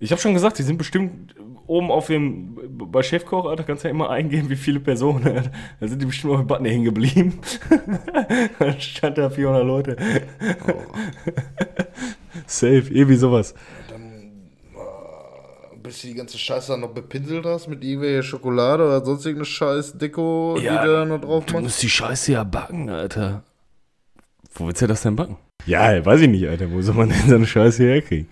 Ich habe schon gesagt, die sind bestimmt oben auf dem, bei Chefkoch, Alter, kannst ja immer eingeben, wie viele Personen. Da sind die bestimmt auf dem Button hängen geblieben. Dann stand da 400 Leute. Safe, irgendwie sowas. Bis du die ganze Scheiße dann noch bepinselt hast mit irgendwelcher Schokolade oder sonst irgendeine Scheiß Deko, Ja, die du da noch drauf Du machst. musst die Scheiße ja backen, Alter. Wo willst du das denn backen? Ja, weiß ich nicht, Alter. Wo soll man denn so eine Scheiße herkriegen?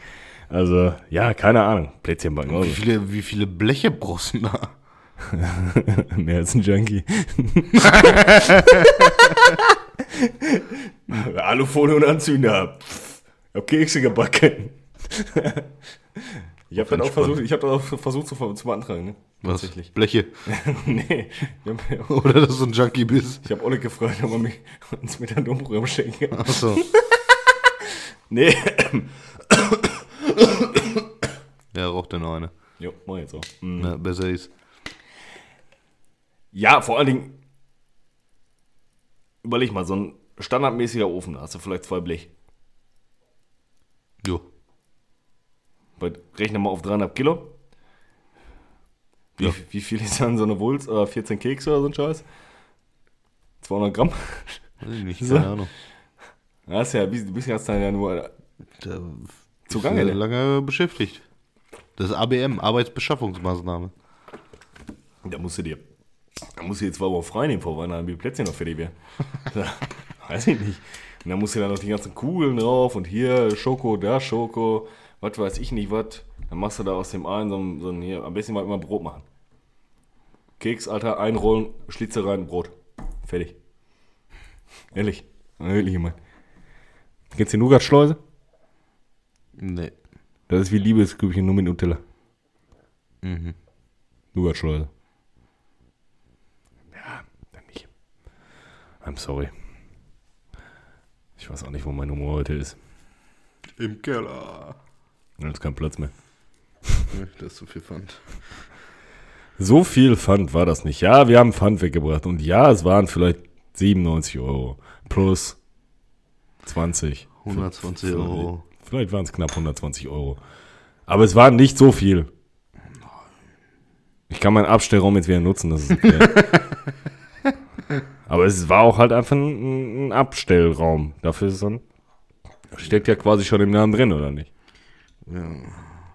Also, ja, keine Ahnung. Plätzchen backen. Wie Also. viele, wie viele Bleche brauchst du da? Mehr als ein Junkie. Alufolie und Anzünder. Pff, hab Kekse gebacken. ich habe dann auch versucht, ich hab dann auch versucht zu, zu beantragen, ne? Was? Tatsächlich. Bleche. nee. Ich hab, Oder dass du ein Junkie bist. ich hab Olle gefragt, ob er mich einem Domprogramm schenken kann. Achso. Nee. Dann noch eine. Jo, mach jetzt auch. Mhm. Na, besser ist. Ja, vor allen Dingen, überleg mal, so ein standardmäßiger Ofen, da hast du vielleicht zwei Blech. Jo. Rechne mal auf 300 Kilo. Wie, Ja. wie viel ist dann so eine Wulst? Äh, 14 Kekse oder so ein Scheiß? 200 Gramm? Weiß ich nicht, So. keine Ahnung. Ja, ist ja, du bist ja ja nur Da zugange. ne? lange beschäftigt. Das ist ABM, Arbeitsbeschaffungsmaßnahme. Da musst du dir, da musst du dir zwei Wochen frei nehmen vor Weihnachten, wie die Plätzchen noch fertig wären. Weiß ich nicht. Und dann musst du dann noch die ganzen Kugeln drauf und hier Schoko, da Schoko, was weiß ich nicht was. Dann machst du da aus dem einen so ein, so ein hier, am besten mal immer Brot machen. Keks, Alter, einrollen, Schlitze rein, Brot. Fertig. Ehrlich. Ehrlich, Mann. Kennst du die Nougat-Schleuse? Nee. Das ist wie Liebesgrübchen, nur mit Nutella. Mhm. Nougat-Schleuse. Ja, dann nicht. I'm sorry. Ich weiß auch nicht, wo mein Humor heute ist. Im Keller. Da ist kein Platz mehr. Das ist so viel Pfand. So viel Pfand war das nicht. Ja, wir haben Pfand weggebracht. Und ja, es waren vielleicht 97 Euro. Plus 20. 120 Euro. Vielleicht waren es knapp 120 Euro. Aber es war nicht so viel. Ich kann meinen Abstellraum jetzt wieder nutzen, das ist okay. Aber es war auch halt einfach ein, ein Abstellraum. Dafür ist es ein. Steckt ja quasi schon im Namen drin, oder nicht? Ja.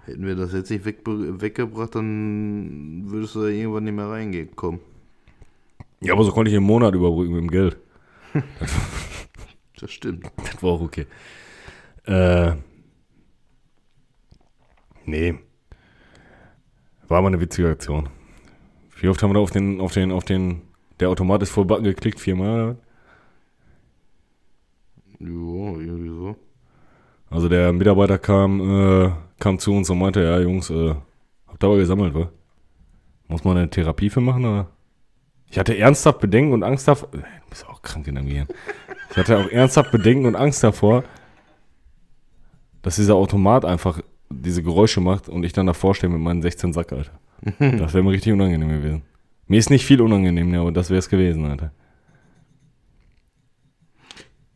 Hätten wir das jetzt nicht weg, weggebracht, dann würdest du da irgendwann nicht mehr reingekommen. Ja, aber so konnte ich im Monat überbrücken mit dem Geld. Das stimmt. Das war auch okay. Äh. Nee. War aber eine witzige Aktion. Wie oft haben wir da auf den, auf den, auf den, der Automat ist voll Button geklickt? Viermal? Jo, irgendwie so. Also der Mitarbeiter kam, äh, kam zu uns und meinte, ja Jungs, äh, habt ihr aber gesammelt, wa? Muss man eine Therapie für machen, oder? Ich hatte ernsthaft Bedenken und Angst davor. Äh, Du bist auch krank in deinem Gehirn. Ich hatte auch ernsthaft Bedenken und Angst davor, dass dieser Automat einfach diese Geräusche macht und ich dann davor stehe mit meinen 16 Sack, Alter. Das wäre mir richtig unangenehm gewesen. Mir ist nicht viel unangenehm, ne, aber das wäre es gewesen, Alter.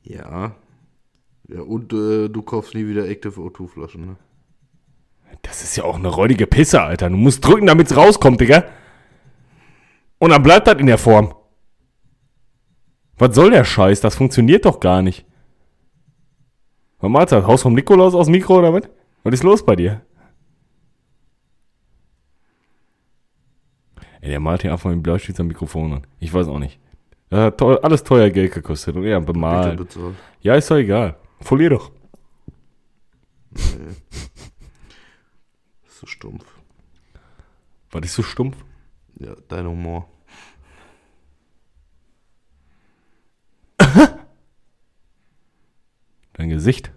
Ja. Ja, und äh, du kaufst nie wieder Active O2-Flaschen, ne? Das ist ja auch eine räudige Pisse, Alter. Du musst drücken, damit es rauskommt, Digga. Und dann bleibt das in der Form. Was soll der Scheiß? Das funktioniert doch gar nicht. Was meinst du? Haus vom Nikolaus aus dem Mikro oder was? Was ist los bei dir? Ey, der malt hier einfach mit dem Bleistift am Mikrofon an. Ich weiß auch nicht. Das hat teuer, alles teuer Geld gekostet und er bemalt. Ja, ist doch egal. Folier doch. Das ist so stumpf. Was ist so stumpf? Ja, dein Humor. Dein Gesicht.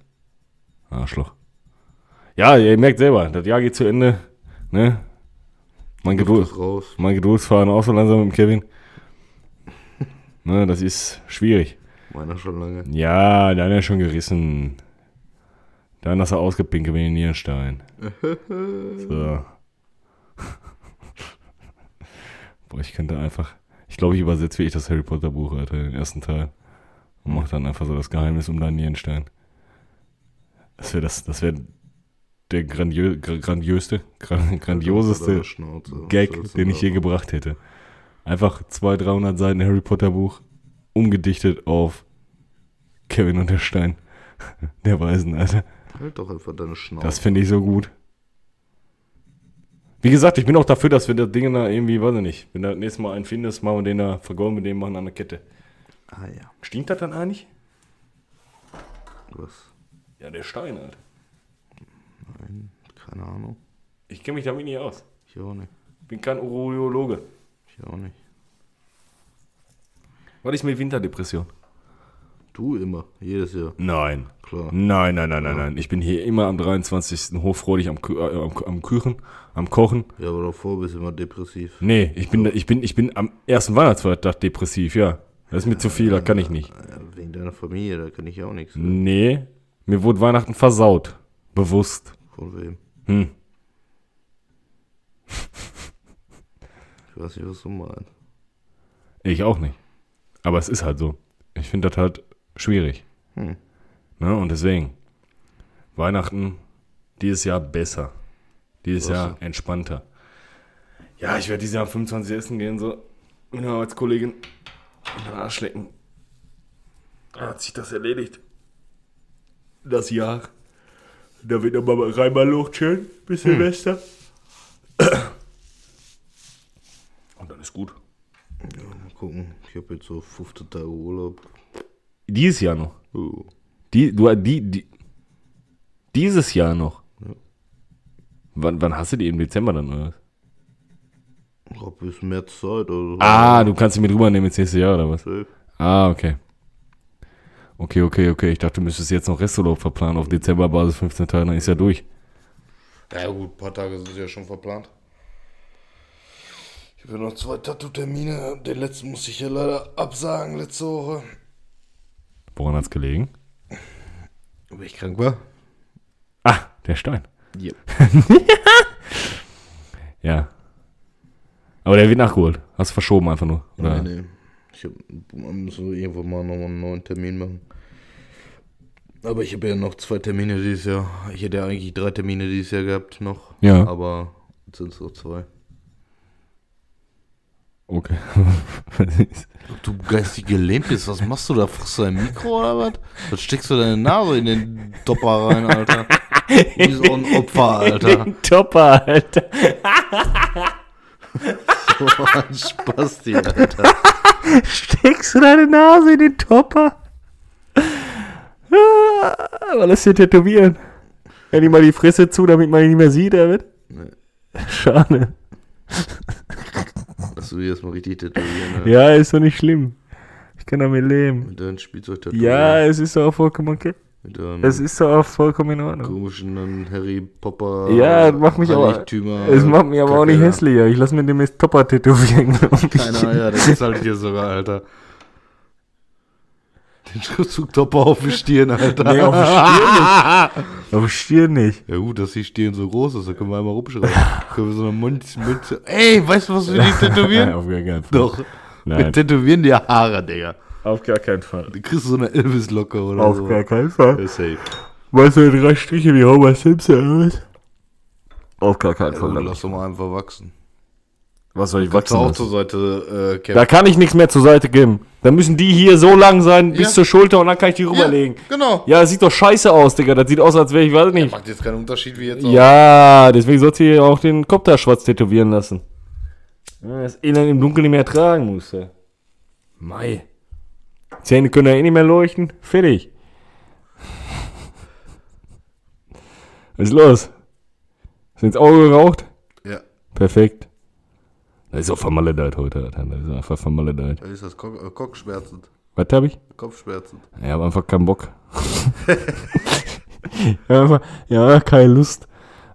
Arschloch. Ja, ihr merkt selber, das Jahr geht zu Ende. Ne? Mein, Geduld, raus. mein Geduldsfahren auch so langsam mit dem Kevin. ne, das ist schwierig. Meiner schon lange. Ja, deiner ist schon gerissen. Dann hast du ausgepinkelt wie ein Nierenstein. so. Boah, ich könnte einfach. Ich glaube, ich übersetze wie ich das Harry Potter Buch, Alter, den ersten Teil. Und mach dann einfach so das Geheimnis um deinen Nierenstein. Das wäre das, das wäre der grandiö gra- grandiöste, gran grandioseste Gag, den ich je gebracht hätte. Einfach 200, 300 Seiten Harry Potter Buch, umgedichtet auf Kevin und der Stein. Der Weisen, Alter. Halt doch einfach deine Schnauze. Das finde ich so gut. Wie gesagt, ich bin auch dafür, dass wir das Ding da irgendwie, weiß ich nicht, wenn du das nächste Mal einen findest, machen wir den da vergolden mit dem machen an der Kette. Ah ja. Stinkt das dann eigentlich? Was? Ja, der Stein, Alter. Nein, keine Ahnung. Ich kenne mich damit nicht aus. Ich auch nicht. Bin kein Urologe. Ich auch nicht. Was ist mit Winterdepression? Du immer. Jedes Jahr. Nein. Klar. Nein, nein, nein, nein, nein. Ich bin hier immer am 23. hochfreudig am, Kü- äh, am, am Küchen, am Kochen. Ja, aber davor bist du immer depressiv. Nee, ich bin, ich bin, ich bin am ersten Weihnachtsfeiertag depressiv, ja. Das ist mir zu viel, das kann ich nicht. Wegen deiner Familie, da kann ich ja auch nichts. sagen. Nee, mir wurde Weihnachten versaut. Bewusst. Von wem? Hm. Ich weiß nicht, was du meinst. Ich auch nicht. Aber es ist halt so. Ich finde das halt schwierig. Hm. Ne? Und deswegen, Weihnachten dieses Jahr besser. Dieses Was? Jahr entspannter. Ja, ich werde dieses Jahr am 25 essen gehen, so mit einer Arbeitskollegin in den Arsch lecken. Da hat sich das erledigt. Das Jahr. Da wird Reimer Luft schön bis Silvester. Und dann ist gut. Ja, mal gucken. Ich habe jetzt so 15 Tage Urlaub. Dieses Jahr noch. Oh. Die, du, die, die, dieses Jahr noch. Ja. Wann, wann hast du die im Dezember dann oder? Ich hab bis März Zeit. Also Ah, du kannst sie mit rübernehmen ins nächste Jahr oder was? Safe. Ah, okay. Okay, okay, okay. Ich dachte, du müsstest jetzt noch Resturlaub verplanen auf Dezemberbasis 15 Tage, dann ist ja durch. Ja gut, ein paar Tage sind ja schon verplant. Ich habe ja noch zwei Tattoo-Termine. Den letzten musste ich ja leider absagen letzte Woche. Woran hat's gelegen? Weil ich krank war. Ah, der Stein. Yep. Ja. Aber der wird nachgeholt. Hast du verschoben einfach nur. Oder? Nee, nee. Ich muss so irgendwo mal nochmal einen neuen Termin machen. Aber ich habe ja noch zwei Termine dieses Jahr. Ich hätte ja eigentlich drei Termine dieses Jahr gehabt noch. Ja. Aber jetzt sind es noch zwei. Okay. Du geistig gelähmt bist, was machst du da? Frisst du ein Mikro oder was? Was steckst du deine Nase in den Topper rein, Alter? Wie so ein Opfer, Alter. Topper, Alter. So ein Spasti, Alter. Steckst du deine Nase in den Topper? Ah, Aber lass dir tätowieren. Ja, die mal die Fresse zu, damit man ihn nicht mehr sieht, David. Nee. Schade. Dass du dir das mal richtig tätowieren, ne? Ja, ist doch nicht schlimm. Ich kann damit leben. Mit deinem Spielzeug Ja, es ist doch auch vollkommen okay. Mit deinem Es ist doch auch vollkommen in Ordnung. komischen dann Harry Popper. Ja, macht mich aber. Es macht mich aber auch nicht hässlicher. Ich lass mir demnächst Topper tätowieren. glaub ich. Keine Eier, das ist halt hier sogar, Alter. Den Schriftzug Topper auf die Stirn, Alter. Nee, auf die Stirn nicht. Auf die Stirn nicht. Ja gut, dass die Stirn so groß ist, da können wir einmal rumschreiben. können wir so eine Mund, Ey, weißt du, was wir nicht tätowieren? auf gar keinen Fall. Doch. Wir Nein, tätowieren dir Haare, Digga. Auf gar keinen Fall. Du kriegst so eine Elvis-Locke oder Auf so. gar keinen Fall. Ja, safe. Weißt du, drei Striche wie Homer Simpson aus? Auf gar keinen Ja, Fall. gut, lass doch mal einfach wachsen. Was soll ich wachsen auch zur Seite äh, kämpfen. Da kann ich nichts mehr zur Seite geben. Da müssen die hier so lang sein bis Ja. zur Schulter und dann kann ich die rüberlegen. genau. Ja, das sieht doch scheiße aus, Digga. Das sieht aus, als wäre ich, weiß nicht. Macht jetzt keinen Unterschied wie jetzt auch. Ja, deswegen sollst du hier auch den Kopf da schwarz tätowieren lassen. Ja, das Elend im Dunkeln nicht mehr tragen musst du. Mai. Zähne können ja eh nicht mehr leuchten. Fertig. Was ist los? Ist ins Auge geraucht? Ja. Perfekt. Das ist auch vermaledeit heute, Alter. Das ist einfach vermaledeit. Ist das Kopf, äh, Kopfschmerzen. Was hab ich? Kopfschmerzen. Ich habe einfach keinen Bock. ja, einfach, ja, keine Lust.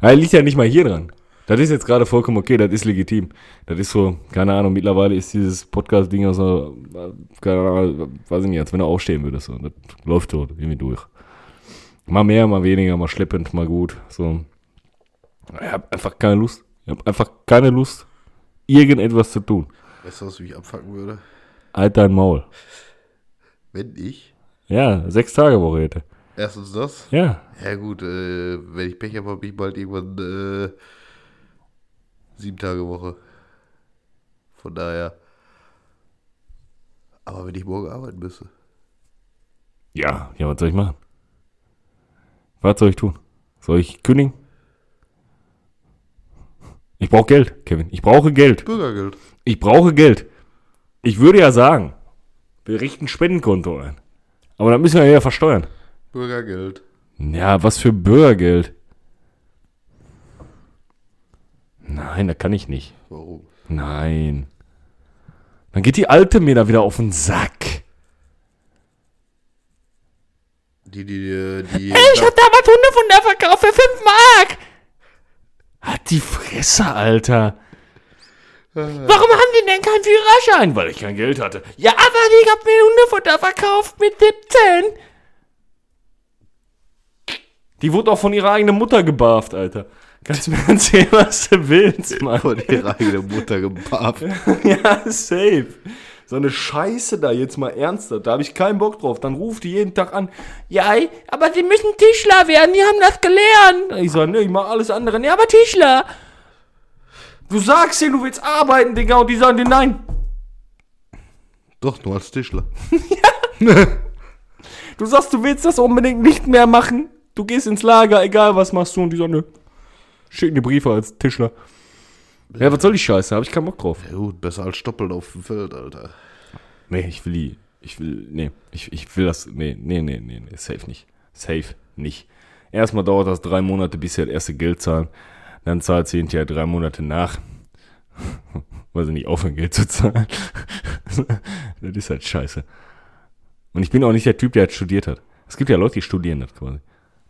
Ja, liegt ja nicht mal hier dran. Das ist jetzt gerade vollkommen okay, das ist legitim. Das ist so, keine Ahnung, mittlerweile ist dieses Podcast-Ding aus einer, keine Ahnung, weiß ich nicht, als wenn er aufstehen würde. So. Das läuft so irgendwie durch. Mal mehr, mal weniger, mal schleppend, mal gut. So. Ich habe einfach keine Lust. Ich habe einfach keine Lust, irgendetwas zu tun. Weißt du, was mich abfacken würde? Halt dein Maul. Wenn ich. Ja, sechs Tage Woche hätte. Erstens das. Ja, Ja gut, äh, wenn ich Pech habe, habe ich bald irgendwann äh, sieben Tage Woche. Von daher. Aber wenn ich morgen arbeiten müsste. Ja, ja, was soll ich machen? Was soll ich tun? Soll ich kündigen? Ich brauche Geld, Kevin. Ich brauche Geld. Bürgergeld. Ich brauche Geld. Ich würde ja sagen, wir richten Spendenkonto ein. Aber dann müssen wir ja versteuern. Bürgergeld. Ja, was für Bürgergeld? Nein, das kann ich nicht. Warum? Nein. Dann geht die Alte mir da wieder auf den Sack. Die, die, die, die Ich hab damals Hundefutter verkauft für 5 Mark. Hat die Fresse, Alter. Warum haben die denn keinen Führerschein? Weil ich kein Geld hatte. Ja, aber ich hab mir Hundefutter verkauft mit 17. Die wurde auch von ihrer eigenen Mutter gebarft, Alter. Kannst du mir erzählen, was du willst, Mann? Von ihrer eigenen Mutter gebarft. ja, safe. So eine Scheiße da jetzt mal ernsthaft, da habe ich keinen Bock drauf. Dann ruft die jeden Tag an, ja, aber die müssen Tischler werden, die haben das gelernt. Ich sage, ne, ich mach alles andere. Ja, aber Tischler. Du sagst denen, du willst arbeiten, Digga, und die sagen dir nein. Doch, nur als Tischler. Du sagst, du willst das unbedingt nicht mehr machen. Du gehst ins Lager, egal was machst du. Und die sagen, ne, schicken die Briefe als Tischler. Ja, was soll die Scheiße? Habe ich keinen Bock drauf. Ja gut, besser als Stoppeln auf dem Feld, Alter. Nee, ich will die. Ich will. Nee, ich, ich will das. Nee, nee, nee, nee, nee. Safe nicht. Safe nicht. Erstmal dauert das drei Monate, bis sie das erste Geld zahlen. Dann zahlt sie hinterher drei Monate nach. Weil sie nicht aufhören, Geld zu zahlen. das ist halt scheiße. Und ich bin auch nicht der Typ, der halt studiert hat. Es gibt ja Leute, die studieren das quasi.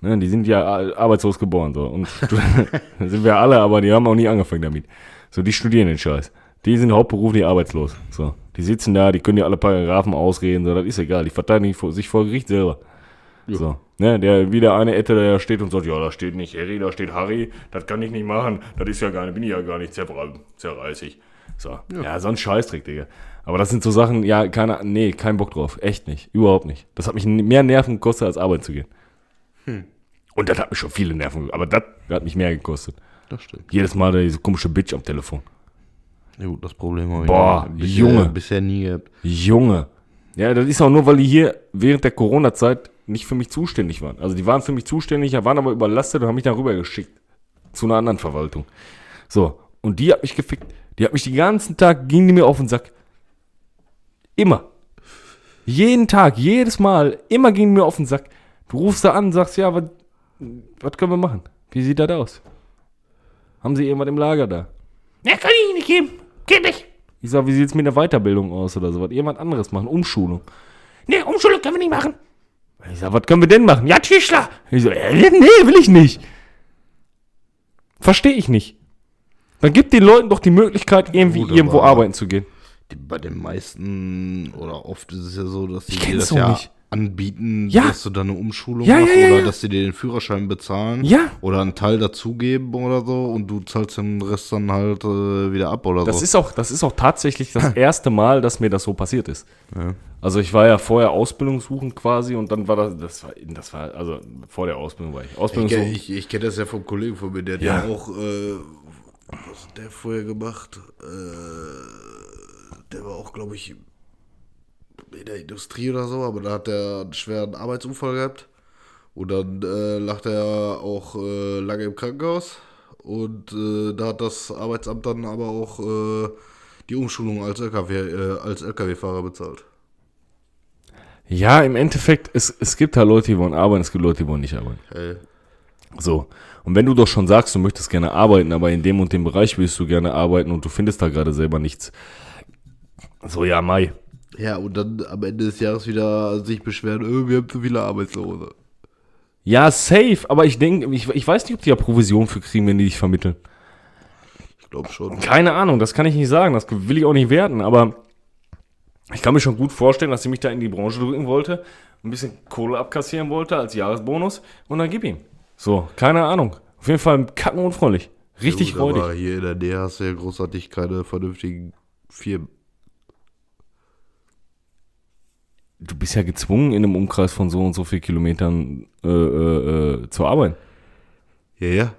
Ne, die sind ja ar- arbeitslos geboren. So. Und sind wir alle, aber die haben auch nie angefangen damit. So, die studieren den Scheiß. Die sind hauptberuflich arbeitslos. So, die sitzen da, die können ja alle Paragraphen ausreden, so, das ist egal. Die verteidigen sich vor Gericht selber. So, ne, der wieder eine Ette, der steht und sagt, ja, da steht nicht Harry, da steht Harry, das kann ich nicht machen, das ist ja gar nicht, bin ich ja gar nicht zerreißig. So, ja. so ein Scheißdreck, Digga. Aber das sind so Sachen, ja, keine, nee, kein Bock drauf. Echt nicht. Überhaupt nicht. Das hat mich mehr Nerven gekostet, als arbeiten zu gehen. Und das hat mich schon viele Nerven. Aber das hat mich mehr gekostet. Das stimmt. Jedes Mal diese komische Bitch am Telefon. Ja gut, das Problem habe ich Boah, bisher, Junge. bisher nie gehabt. Junge. Ja, das ist auch nur, weil die hier während der Corona-Zeit nicht für mich zuständig waren. Also die waren für mich zuständig, waren aber überlastet und haben mich dann rübergeschickt. Zu einer anderen Verwaltung. So. Und die hat mich gefickt. Die hat mich den ganzen Tag, ging die mir auf den Sack. Immer. Jeden Tag, jedes Mal, immer ging die mir auf den Sack. Du rufst da an, sagst, ja, was was können wir machen? Wie sieht das aus? Haben sie irgendwas im Lager da? Ja, kann ich nicht geben. Geht nicht. Ich sag, wie sieht's mit der Weiterbildung aus oder so? Was jemand anderes machen? Umschulung. Nee, Umschulung können wir nicht machen. Ich sag, was können wir denn machen? Ja, Tischler. Ich so, äh, nee, will ich nicht. Verstehe ich nicht. Dann gibt den Leuten doch die Möglichkeit, irgendwie Gut, irgendwo arbeiten zu gehen. Die, bei den meisten oder oft ist es ja so, dass die Ich das so ja nicht. Anbieten, Ja. dass du dann eine Umschulung Ja, machst ja, ja, oder ja. dass sie dir den Führerschein bezahlen Ja. oder einen Teil dazugeben oder so und du zahlst den Rest dann halt äh, wieder ab oder Das so. ist auch, das ist auch tatsächlich das erste Mal, dass mir das so passiert ist. Ja. Also ich war ja vorher Ausbildung suchen quasi und dann war das, das war, das war also vor der Ausbildung war ich. Ausbildung Ich, ich, ich kenne das ja vom Kollegen von mir, der hat ja, auch, äh, was hat der vorher gemacht? Äh, der war auch, glaube ich, in der Industrie oder so, aber da hat er einen schweren Arbeitsunfall gehabt. Und dann äh, lag er auch äh, lange im Krankenhaus. Und äh, da hat das Arbeitsamt dann aber auch äh, die Umschulung als LKW, äh, als LKW-Fahrer bezahlt. Ja, im Endeffekt, es, es gibt halt Leute, die wollen arbeiten, es gibt Leute, die wollen nicht arbeiten. Hey. So. Und wenn du doch schon sagst, du möchtest gerne arbeiten, aber in dem und dem Bereich willst du gerne arbeiten und du findest da gerade selber nichts. So, ja, Mai. Ja, und dann am Ende des Jahres wieder sich beschweren, öh, wir haben zu viele Arbeitslose. Ja, safe, aber ich denke, ich, ich weiß nicht, ob die ja Provision für kriegen, wenn die dich vermitteln. Ich glaube schon. Keine Ahnung, das kann ich nicht sagen, das will ich auch nicht werten, aber ich kann mir schon gut vorstellen, dass sie mich da in die Branche drücken wollte, ein bisschen Kohle abkassieren wollte als Jahresbonus und dann gib ihm. So, keine Ahnung. Auf jeden Fall kacken unfreundlich. Richtig Ja, gut, freudig. Aber hier in der Nähe hast du ja großartig keine vernünftigen Firmen. Du bist ja gezwungen, in einem Umkreis von so und so viel Kilometern äh, äh, äh, zu arbeiten. Ja, ja.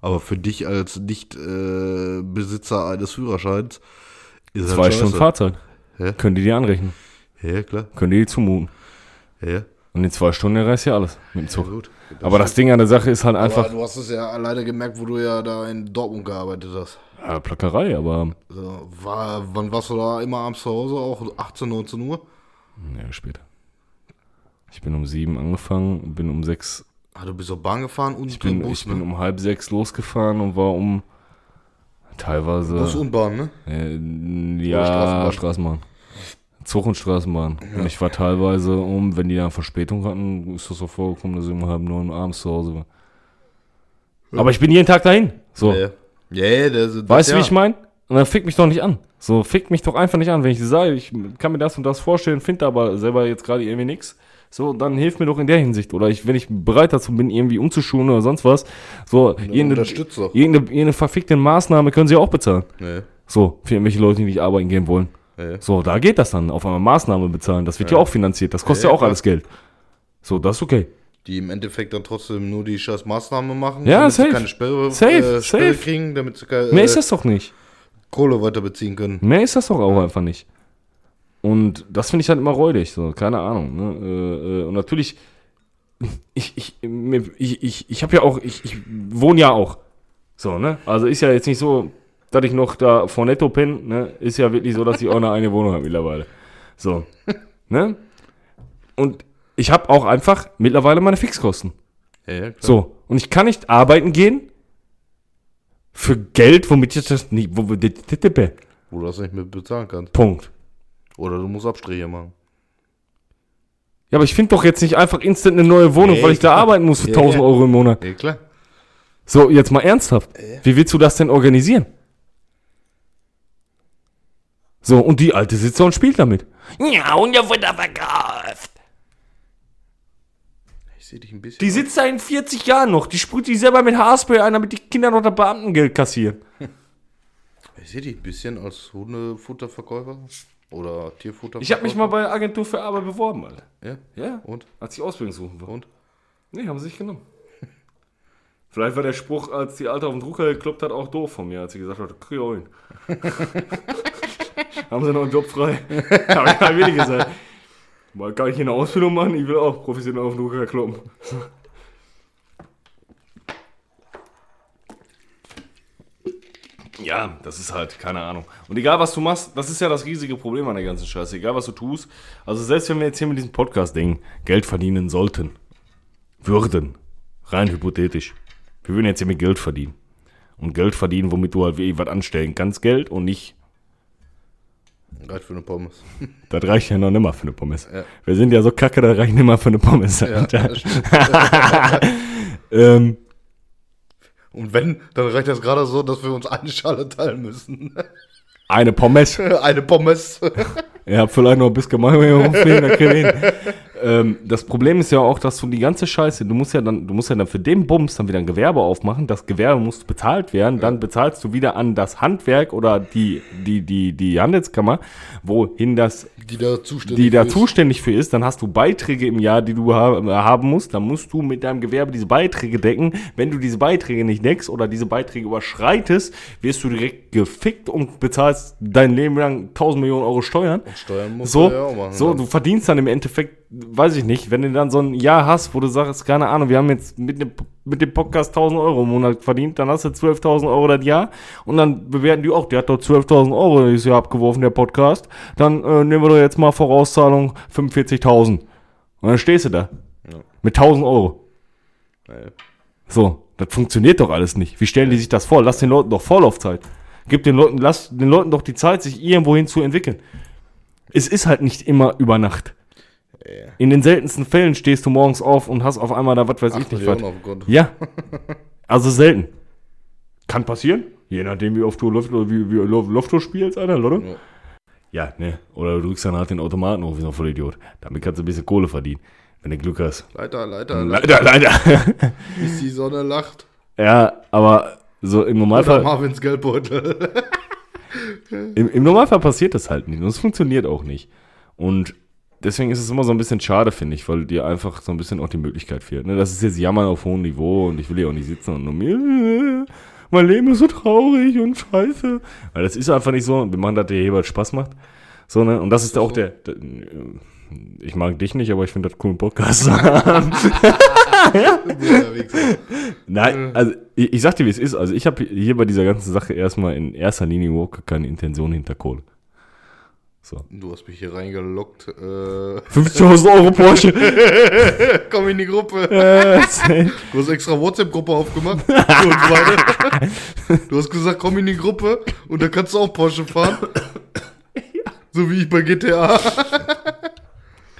Aber für dich als Nicht-Besitzer äh, eines Führerscheins ist Zwei halt Stunden. Fahrzeit. Ja. Können die dir anrechnen. Ja, klar. Können die dir zumuten. Ja, Und in zwei Stunden erreichst du ja alles mit dem ja. Zug. gut. Aber das Ding an der Sache ist halt Einfach. einfach du hast es ja alleine gemerkt, wo du ja da in Dortmund gearbeitet hast. ja, Plackerei, aber So, war, wann warst du da immer abends zu Hause? Auch 18, 19 Uhr? Ja, später. Ich bin um sieben angefangen, bin um sechs, Ah, du bist auf Bahn gefahren und ich bin, Bus, ich bin ne? um halb sechs losgefahren und war um teilweise Bus und Bahn, ne? äh, ja Straßenbahn? Straßenbahn. Zug und Straßenbahn. Und ich war teilweise um, wenn die dann Verspätung hatten, ist das so vorgekommen, dass ich um halb neun abends zu Hause war. Aber ich bin jeden Tag dahin. So. Ja, ja, ja das, das Weißt du, ja. wie ich meine? Und dann fick mich doch nicht an. So, fick mich doch einfach nicht an. Wenn ich sage, ich kann mir das und das vorstellen, finde aber selber jetzt gerade irgendwie nichts, so, dann hilf mir doch in der Hinsicht. Oder ich, wenn ich bereit dazu bin, irgendwie umzuschulen oder sonst was, so, irgendeine, Unterstützer. irgendeine, irgendeine verfickte Maßnahme können sie auch bezahlen. Nee. So, für irgendwelche Leute, die nicht arbeiten gehen wollen. Nee. So, da geht das dann. Auf einmal Maßnahme bezahlen. Das wird ja, auch finanziert. Das kostet Ja, ja, ja, auch klar. alles Geld. So, das ist okay. Die im Endeffekt dann trotzdem nur die scheiß Maßnahme machen, Ja, damit safe. sie keine Sperre, Safe, äh, Sperre safe. kriegen, damit sie keine Mehr äh, ist das doch nicht. Kohle weiter beziehen können. Mehr ist das doch auch einfach nicht. Und das finde ich halt immer räudig, so, keine Ahnung. Ne? Äh, äh, und natürlich, ich, ich, ich, ich, ich habe ja auch, ich, ich wohne ja auch. So, ne? Also ist ja jetzt nicht so, dass ich noch da vor Netto bin, ne? Ist ja wirklich so, dass ich auch eine eigene Wohnung habe mittlerweile. So. ne? Und ich habe auch einfach mittlerweile meine Fixkosten. Ja, ja, klar. So. Und ich kann nicht arbeiten gehen für Geld, womit ich das nicht. Wo, wo, Wo du das nicht mehr bezahlen kannst. Punkt. Oder du musst Abstriche machen. Ja, aber ich finde doch jetzt nicht einfach instant eine neue Wohnung, Nee, weil ich da klar. arbeiten muss für Ja, 1000 ja. Euro im Monat. Ja, klar. So, jetzt mal ernsthaft. Wie willst du das denn organisieren? So, und die Alte sitzt da und spielt damit. Ja, und der wird da verkauft. Ich sehe dich ein bisschen. Die sitzt da in 40 Jahren noch. Die sprüht sich selber mit Haarspray ein, damit die Kinder noch das Beamtengeld kassieren. Ich sehe dich ein bisschen als Hundefutterverkäufer. Oder Tierfutterverkäufer. Ich habe mich mal bei der Agentur für Arbeit beworben, Alter. Ja. Ja, Und? als ich Ausbildung suchen war. Und? Nee, haben sie nicht genommen. Vielleicht war der Spruch, als die Alte auf den Drucker gekloppt hat, auch doof von mir, als sie gesagt hat, krieg ich auch hin. haben sie noch einen Job frei? Hab ich halt wirklich gesagt. Mal ich hier eine Ausbildung machen? Ich will auch professionell auf den Drucker kloppen. Ja, das ist halt, keine Ahnung. Und egal, was du machst, das ist ja das riesige Problem an der ganzen Scheiße. Egal, was du tust. Also selbst wenn wir jetzt hier mit diesem Podcast-Ding Geld verdienen sollten, würden, rein hypothetisch, wir würden jetzt hier mit Geld verdienen. Und Geld verdienen, womit du halt wirklich was anstellen kannst, Geld und nicht, Reicht für eine Pommes. das reicht ja noch nimmer für eine Pommes. Ja. Wir sind ja so kacke, das reicht nimmer für eine Pommes. Ja, ähm, Und wenn, dann reicht das gerade so, dass wir uns eine Schale teilen müssen. eine Pommes. eine Pommes. Ihr habt vielleicht noch ein bisschen Mayo rumfliegen, dann kriegen wir hin. Ähm, das Problem ist ja auch, dass du die ganze Scheiße, du musst ja dann, du musst ja dann für den Bums dann wieder ein Gewerbe aufmachen. Das Gewerbe muss bezahlt werden. Dann bezahlst du wieder an das Handwerk oder die, die, die, die Handelskammer, wohin das Die da zuständig die da ist. zuständig für ist, dann hast du Beiträge im Jahr, die du ha haben musst, dann musst du mit deinem Gewerbe diese Beiträge decken. Wenn du diese Beiträge nicht deckst oder diese Beiträge überschreitest, wirst du direkt gefickt und bezahlst dein Leben lang 1000 Millionen Euro Steuern. Steuern musst So, du ja auch machen. so dann. du verdienst dann im Endeffekt, weiß ich nicht, wenn du dann so ein Jahr hast, wo du sagst, keine Ahnung, wir haben jetzt mit dem, mit dem Podcast 1000 Euro im Monat verdient, dann hast du 12.000 Euro das Jahr und dann bewerten die auch, der hat doch 12.000 Euro dieses Jahr abgeworfen, der Podcast, dann äh, nehmen wir doch jetzt mal Vorauszahlung 45.000 und dann stehst du da Ja. mit 1000 Euro. Ja. So, das funktioniert doch alles nicht. Wie stellen die sich das vor? Lass den Leuten doch Vorlaufzeit. Gib den Leuten, lass den Leuten doch die Zeit, sich irgendwohin zu entwickeln. Es ist halt nicht immer über Nacht. In den seltensten Fällen stehst du morgens auf und hast auf einmal da was weiß ich Acht nicht was. Ja. Also selten. Kann passieren. Je nachdem, wie oft du Lotto, wie, wie Lotto spielst, Alter, Lotto. Ja. Ja, ne. Oder du drückst dann halt den Automaten auf, wie so ein Vollidiot. Damit kannst du ein bisschen Kohle verdienen, wenn du Glück hast. Leiter, Leiter, Leiter, Leider, leider. bis die Sonne lacht. ja, aber so im Oder Normalfall. Marvins Geldbeutel. Im, Im Normalfall passiert das halt nicht und es funktioniert auch nicht. Und deswegen ist es immer so ein bisschen schade, finde ich, weil dir einfach so ein bisschen auch die Möglichkeit fehlt. Ne? Das ist jetzt Jammern auf hohem Niveau und ich will hier auch nicht sitzen und nur mir, mein Leben ist so traurig und scheiße. Weil das ist einfach nicht so. Wir machen das, der hier was Spaß macht. So, ne? Und das ist auch der, der. Ich mag dich nicht, aber ich finde das cool, einen Podcast. Nein, also ich, ich sag dir, wie es ist. Also ich habe hier bei dieser ganzen Sache erstmal in erster Linie überhaupt keine Intention hinter Kohle. So. du hast mich hier reingelockt. Äh, 50.000 Euro Porsche. komm in die Gruppe. Äh. Du hast extra WhatsApp-Gruppe aufgemacht. Du hast gesagt, komm in die Gruppe und dann kannst du auch Porsche fahren. So wie ich bei GTA.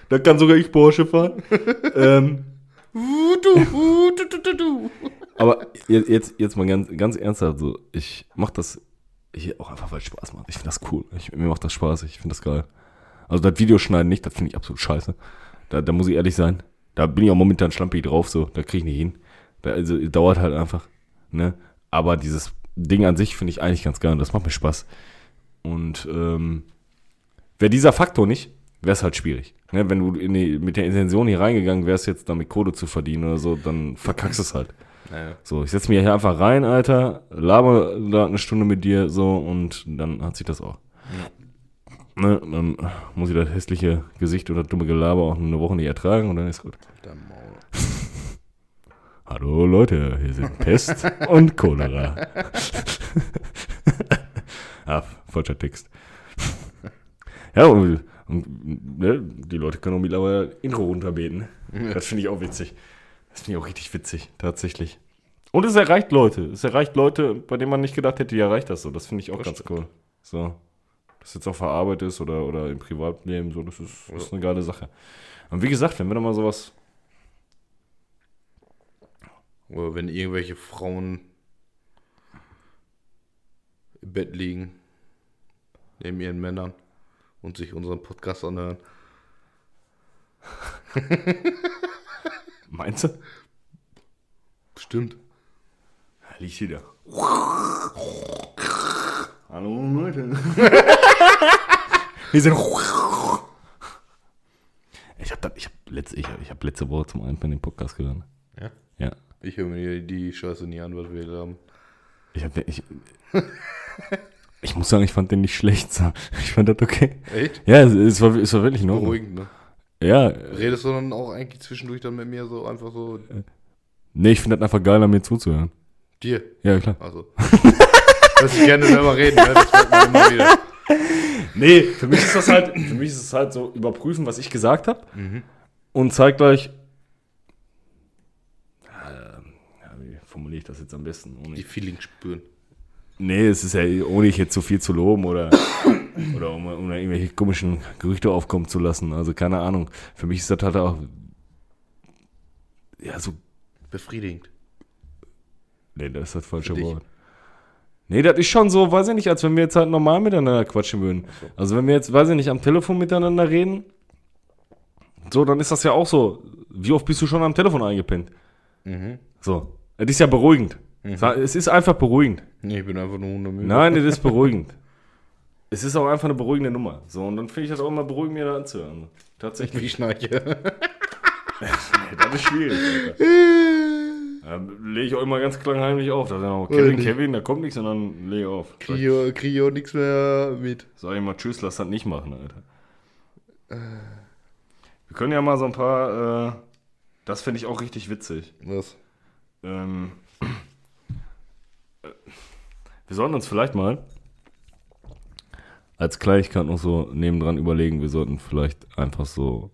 da kann sogar ich Porsche fahren. ähm, aber jetzt, jetzt, jetzt mal ganz, ganz ernsthaft, so, ich mach das hier auch einfach, weil es Spaß macht. Ich finde das cool. Ich, mir macht das Spaß. Ich finde das geil. Also das Videoschneiden nicht, das finde ich absolut scheiße. Da, da muss ich ehrlich sein. Da bin ich auch momentan schlampig drauf, so. Da kriege ich nicht hin. Da, also, dauert halt einfach. Ne? Aber dieses Ding an sich finde ich eigentlich ganz geil und das macht mir Spaß. Und ähm, wäre dieser Faktor nicht, wäre es halt schwierig. Ne? Wenn du die, mit der Intention hier reingegangen wärst, jetzt damit Kohle zu verdienen oder so, dann verkackst du es halt. Naja. So, ich setze mich hier einfach rein, Alter, laber da eine Stunde mit dir so und dann hat sich das auch. Ne, dann muss ich das hässliche Gesicht oder dumme Gelaber auch eine Woche nicht ertragen und dann ist gut. Hallo Leute, hier sind Pest und Cholera. ah, falscher Text. Ja, und, und ne, die Leute können auch mittlerweile Intro runterbeten. Das finde ich auch witzig. Das finde ich auch richtig witzig, tatsächlich. Und es erreicht Leute. Es erreicht Leute, bei denen man nicht gedacht hätte, die erreicht das so. Das finde ich auch Das ganz stimmt. cool. So. Das jetzt auf der Arbeit ist oder, oder im Privatleben, so, das ist, das ist eine geile Sache. Und wie gesagt, wenn wir da mal sowas Oder wenn irgendwelche Frauen im Bett liegen, neben ihren Männern und sich unseren Podcast anhören. Meinst du? Stimmt. Da liegt sie da. Hallo Leute. Wir sind. Ich habe ich hab letzte, ich, hab- ich hab letzte Woche zum Einpennen den Podcast gehört. Ja? Ja. Ich höre mir die Scheiße nie an, was wir da haben. Ich, hab, ich, ich muss sagen, ich fand den nicht schlecht. Ich fand das okay. Echt? Ja, es, es, war, es war wirklich in Ordnung. Beruhigend, ne? Ja, Redest du dann auch eigentlich zwischendurch dann mit mir so einfach so nee, ich finde das einfach geil, an mir zuzuhören. dir? Ja, klar. Also. Lass ich gerne selber reden, ne? Das merkt man immer wieder. Nee, für mich ist das halt, für mich ist es halt so überprüfen, was ich gesagt habe Mhm. und zeitgleich. Ähm, ja, wie formuliere ich das jetzt am besten? Ohne, Die Feelings spüren. nee, es ist ja ohne ich jetzt zu viel zu loben oder, oder um, um irgendwelche komischen Gerüchte aufkommen zu lassen. Also keine Ahnung. Für mich ist das halt auch. Ja, so. Befriedigend. Nee, das ist das falsche? Wort. Nee, das ist schon so, weiß ich nicht, als wenn wir jetzt halt normal miteinander quatschen würden. so. Also wenn wir jetzt, weiß ich nicht, am Telefon miteinander reden, so, dann ist das ja auch so. Wie oft bist du schon am Telefon eingepennt? Mhm. So. Das ist ja beruhigend. Es ist einfach beruhigend. Nee, ich bin einfach nur hundemüde. Nein, das ist beruhigend. es ist auch einfach eine beruhigende Nummer. So, und dann finde ich das auch immer beruhigend, mir da anzuhören. Tatsächlich. Wie Schnarche. Das ist schwierig, Alter. Da lege ich auch immer ganz klangheimlich auf. Da ja noch Kevin. Kevin, da kommt nichts und dann lege ich auf. Kriege krieg ich auch nichts mehr mit. sag ich mal, tschüss, lass das nicht machen, Alter. Wir können ja mal so ein paar, äh, das finde ich auch richtig witzig. Was? Ähm, äh, wir sollten uns vielleicht mal als Kleinigkeit noch so nebendran überlegen, wir sollten vielleicht einfach so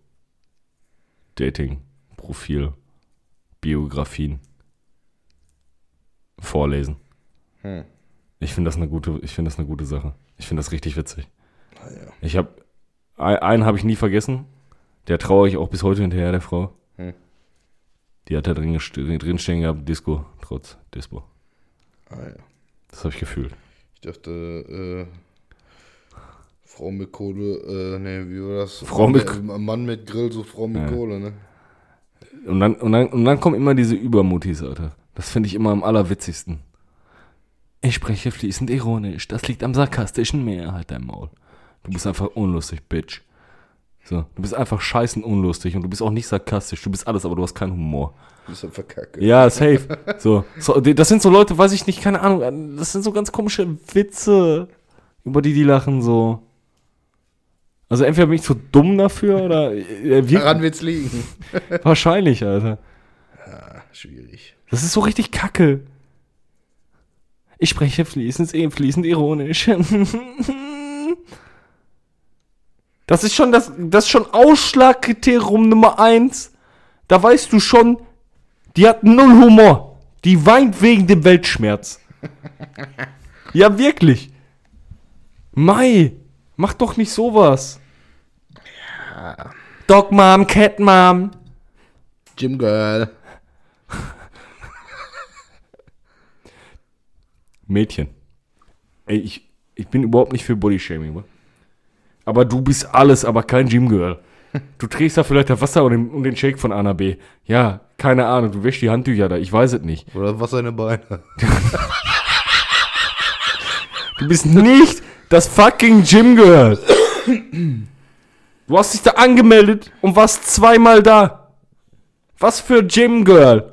Dating, Profil, Biografien vorlesen. Hm. Ich finde das eine gute, ich finde das eine gute Sache. Ich finde das richtig witzig. Ah, ja. Ich habe einen habe ich nie vergessen. Der traue ich auch bis heute hinterher der Frau. Hm. Die hat da drin, drin stehen gehabt, Disco, trotz Dispo. Ah, ja. Das habe ich gefühlt. Ich dachte, äh, Frau mit Kohle, äh, ne, wie war das? Frau mit Mann, Mann mit Grill, so Frau mit Ja. Kohle, ne? Und dann, und dann, und dann kommen immer diese Übermutis, Alter. Das finde ich immer am allerwitzigsten. Ich spreche fließend ironisch. Das liegt am sarkastischen Meer. Halt dein Maul. Du bist einfach unlustig, Bitch. So, du bist einfach scheißen unlustig und du bist auch nicht sarkastisch. Du bist alles, aber du hast keinen Humor. Du bist einfach kacke. Ja, safe. So, so, das sind so Leute, weiß ich nicht, keine Ahnung. Das sind so ganz komische Witze, über die die lachen, so. Also entweder bin ich zu dumm dafür oder äh, wir, Daran wird's liegen. wahrscheinlich, Alter. Ah, schwierig. Das ist so richtig kacke. Ich spreche fließend, eh, fließend ironisch. Das ist schon das, das ist schon Ausschlagkriterium Nummer eins. Da weißt du schon, die hat null Humor. Die weint wegen dem Weltschmerz. Ja, wirklich. Mai, mach doch nicht sowas. Dog Mom, Cat Mom. Jim Girl. Mädchen. Ey, ich, ich bin überhaupt nicht für Bodyshaming, wa? Aber du bist alles, aber kein Gym-Girl. Du trägst da vielleicht das Wasser und den, und den Shake von A nach B. Ja, keine Ahnung, du wäschst die Handtücher da, ich weiß es nicht. Oder was seine Beine. Du bist nicht das fucking Gym Girl. Du hast dich da angemeldet und warst zweimal da. Was für Gym Girl?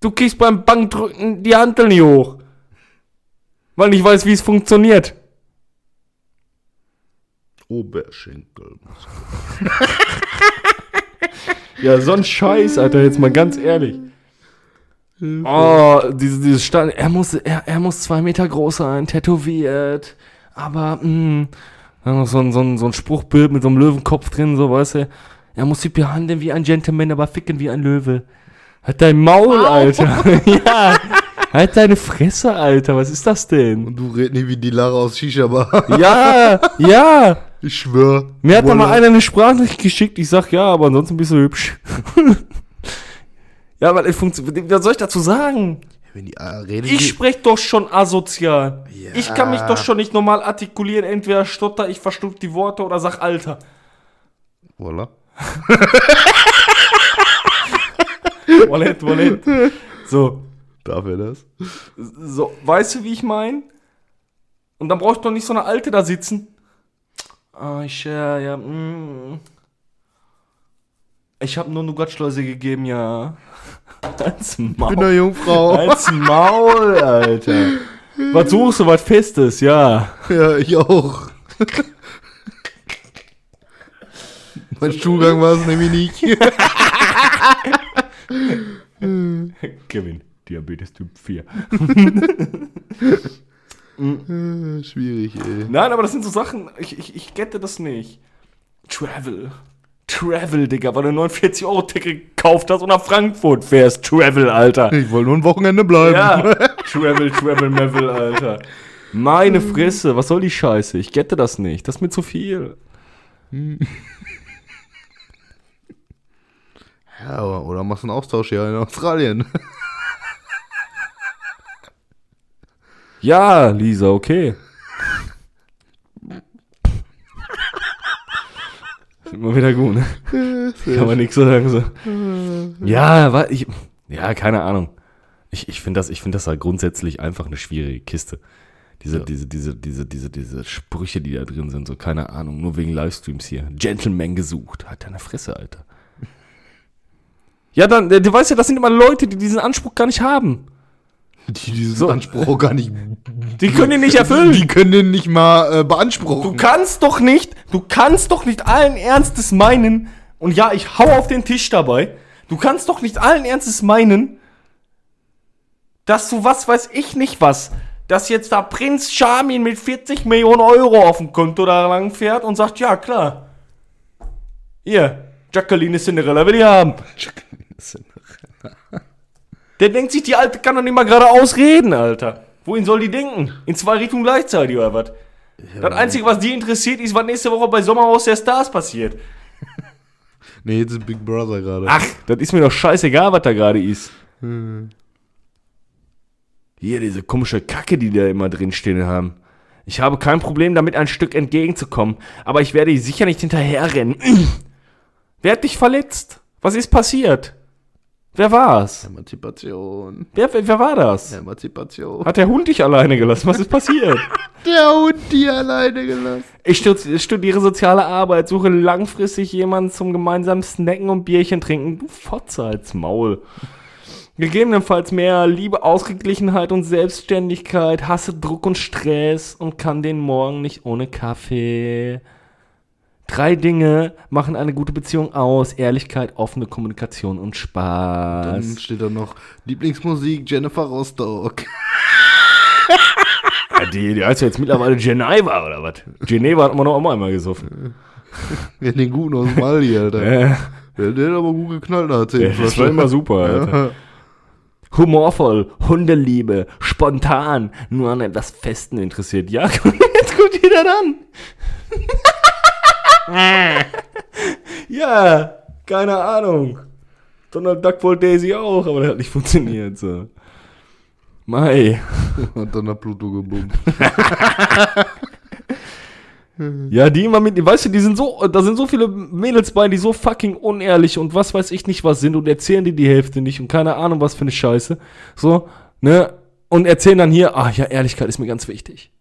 Du kriegst beim Bankdrücken die Hantel nicht hoch. Weil ich weiß, wie es funktioniert. Oberschenkel. Ja, so ein Scheiß, Alter, jetzt mal ganz ehrlich. Oh, diese, dieses Stand, er muss, er, er muss zwei Meter groß sein, tätowiert, aber, mh, dann noch so ein, so, ein, so ein Spruchbild mit so einem Löwenkopf drin, so, weißt du. Er muss sich behandeln wie ein Gentleman, aber ficken wie ein Löwe. Halt dein Maul, Alter. ja, halt deine Fresse, Alter, was ist das denn? Und du redest nicht wie die Lara aus Shisha-Bar. Ja, ja. Ich schwör. Mir hat da mal einer eine Sprachnachricht geschickt. Ich sag, ja, aber ansonsten bist du hübsch. ja, weil es funktioniert. Was soll ich dazu sagen? Wenn die ah, reden Ich die- sprech doch schon asozial. Ja. Ich kann mich doch schon nicht normal artikulieren. Entweder stotter, ich verstuck die Worte oder sag Alter. Voila. Wallet, Wallet. So, Darf er das? so, weißt du, wie ich mein? Und dann brauch ich doch nicht so eine Alte da sitzen. Ah, ich, ja, ja, mm. Ich habe nur Nougatschleuse gegeben, ja. Als Ich bin Maul. eine Jungfrau. Als Maul, Alter. Was suchst du, was Festes, ja. Ja, ich auch. mein Stuhlgang war es nämlich nicht. Kevin, Diabetes Typ 4. Äh, Schwierig, ey. Nein, aber das sind so Sachen, ich, ich, ich gette das nicht. Travel. Travel, Digga, weil du 49 Euro Ticket gekauft hast und nach Frankfurt fährst. Travel, Alter. Ich wollte nur ein Wochenende bleiben. Ja. Travel, Travel, Mevel, Alter. Meine Fresse, was soll die Scheiße? Ich gette das nicht. Das ist mir zu viel. Ja, oder machst einen Austausch hier in Australien. Ja, Lisa, okay. Immer wieder gut, ne? Kann man nichts sagen. So. Ja, wa- ich, ja, keine Ahnung. Ich, ich finde das, ich find das halt grundsätzlich einfach eine schwierige Kiste. Diese, diese, diese, diese, diese, diese Sprüche, die da drin sind, so keine Ahnung, nur wegen Livestreams hier. Gentleman gesucht. Halt deine Fresse, Alter. Ja, dann, äh, du weißt ja, das sind immer Leute, die diesen Anspruch gar nicht haben. Die diesen So. Anspruch auch gar nicht. Die können ihn nicht erfüllen. Die können den nicht mal äh, beanspruchen. Du kannst doch nicht, du kannst doch nicht allen Ernstes meinen, und ja, ich hau auf den Tisch dabei, du kannst doch nicht allen Ernstes meinen, dass du was weiß ich nicht was, dass jetzt da Prinz Charmin mit 40 Millionen Euro auf dem Konto da lang fährt und sagt, ja klar, hier, Jacqueline Cinderella will ich haben. Der denkt sich, die Alte kann doch nicht mal geradeaus reden, Alter. Wohin soll die denken? In zwei Richtungen gleichzeitig oder was? Das Einzige, was die interessiert, ist, was nächste Woche bei Sommerhaus der Stars passiert. Nee, jetzt ist Big Brother gerade. Ach, das ist mir doch scheißegal, was da gerade ist. Hier, diese komische Kacke, die da immer drinstehen haben. Ich habe kein Problem damit, ein Stück entgegenzukommen, aber ich werde sicher nicht hinterherrennen. Wer hat dich verletzt? Was ist passiert? Wer war's? Emanzipation. Wer, wer, wer war das? Emanzipation. Hat der Hund dich alleine gelassen? Was ist passiert? der Hund die alleine gelassen. Ich studi- studiere soziale Arbeit, suche langfristig jemanden zum gemeinsamen Snacken und Bierchen trinken. Du Fotze als Maul. Gegebenenfalls mehr Liebe, Ausgeglichenheit und Selbstständigkeit, hasse Druck und Stress und kann den Morgen nicht ohne Kaffee. Drei Dinge machen eine gute Beziehung aus. Ehrlichkeit, offene Kommunikation und Spaß. Dann steht da noch Lieblingsmusik Jennifer Rostock. Ja, die, die heißt ja jetzt mittlerweile Geneva oder was? Geneva hat man noch immer einmal gesoffen. Ja, den guten aus Mali, Alter. Äh, Der, der hat aber gut geknallt, da Ja, das war immer super, Alter. Humorvoll, Hundeliebe, spontan, nur an etwas Festen interessiert. Ja, jetzt guckt jeder dann. ja, keine Ahnung. Donald Duck wollte Daisy auch, aber das hat nicht funktioniert. So. Mai. Und dann hat Pluto gebummt. Ja, die immer mit, weißt du, die sind so, da sind so viele Mädels bei, die so fucking unehrlich und was weiß ich nicht was sind und erzählen dir die Hälfte nicht und keine Ahnung was für eine Scheiße. So, ne? Und erzählen dann hier, ah ja, Ehrlichkeit ist mir ganz wichtig.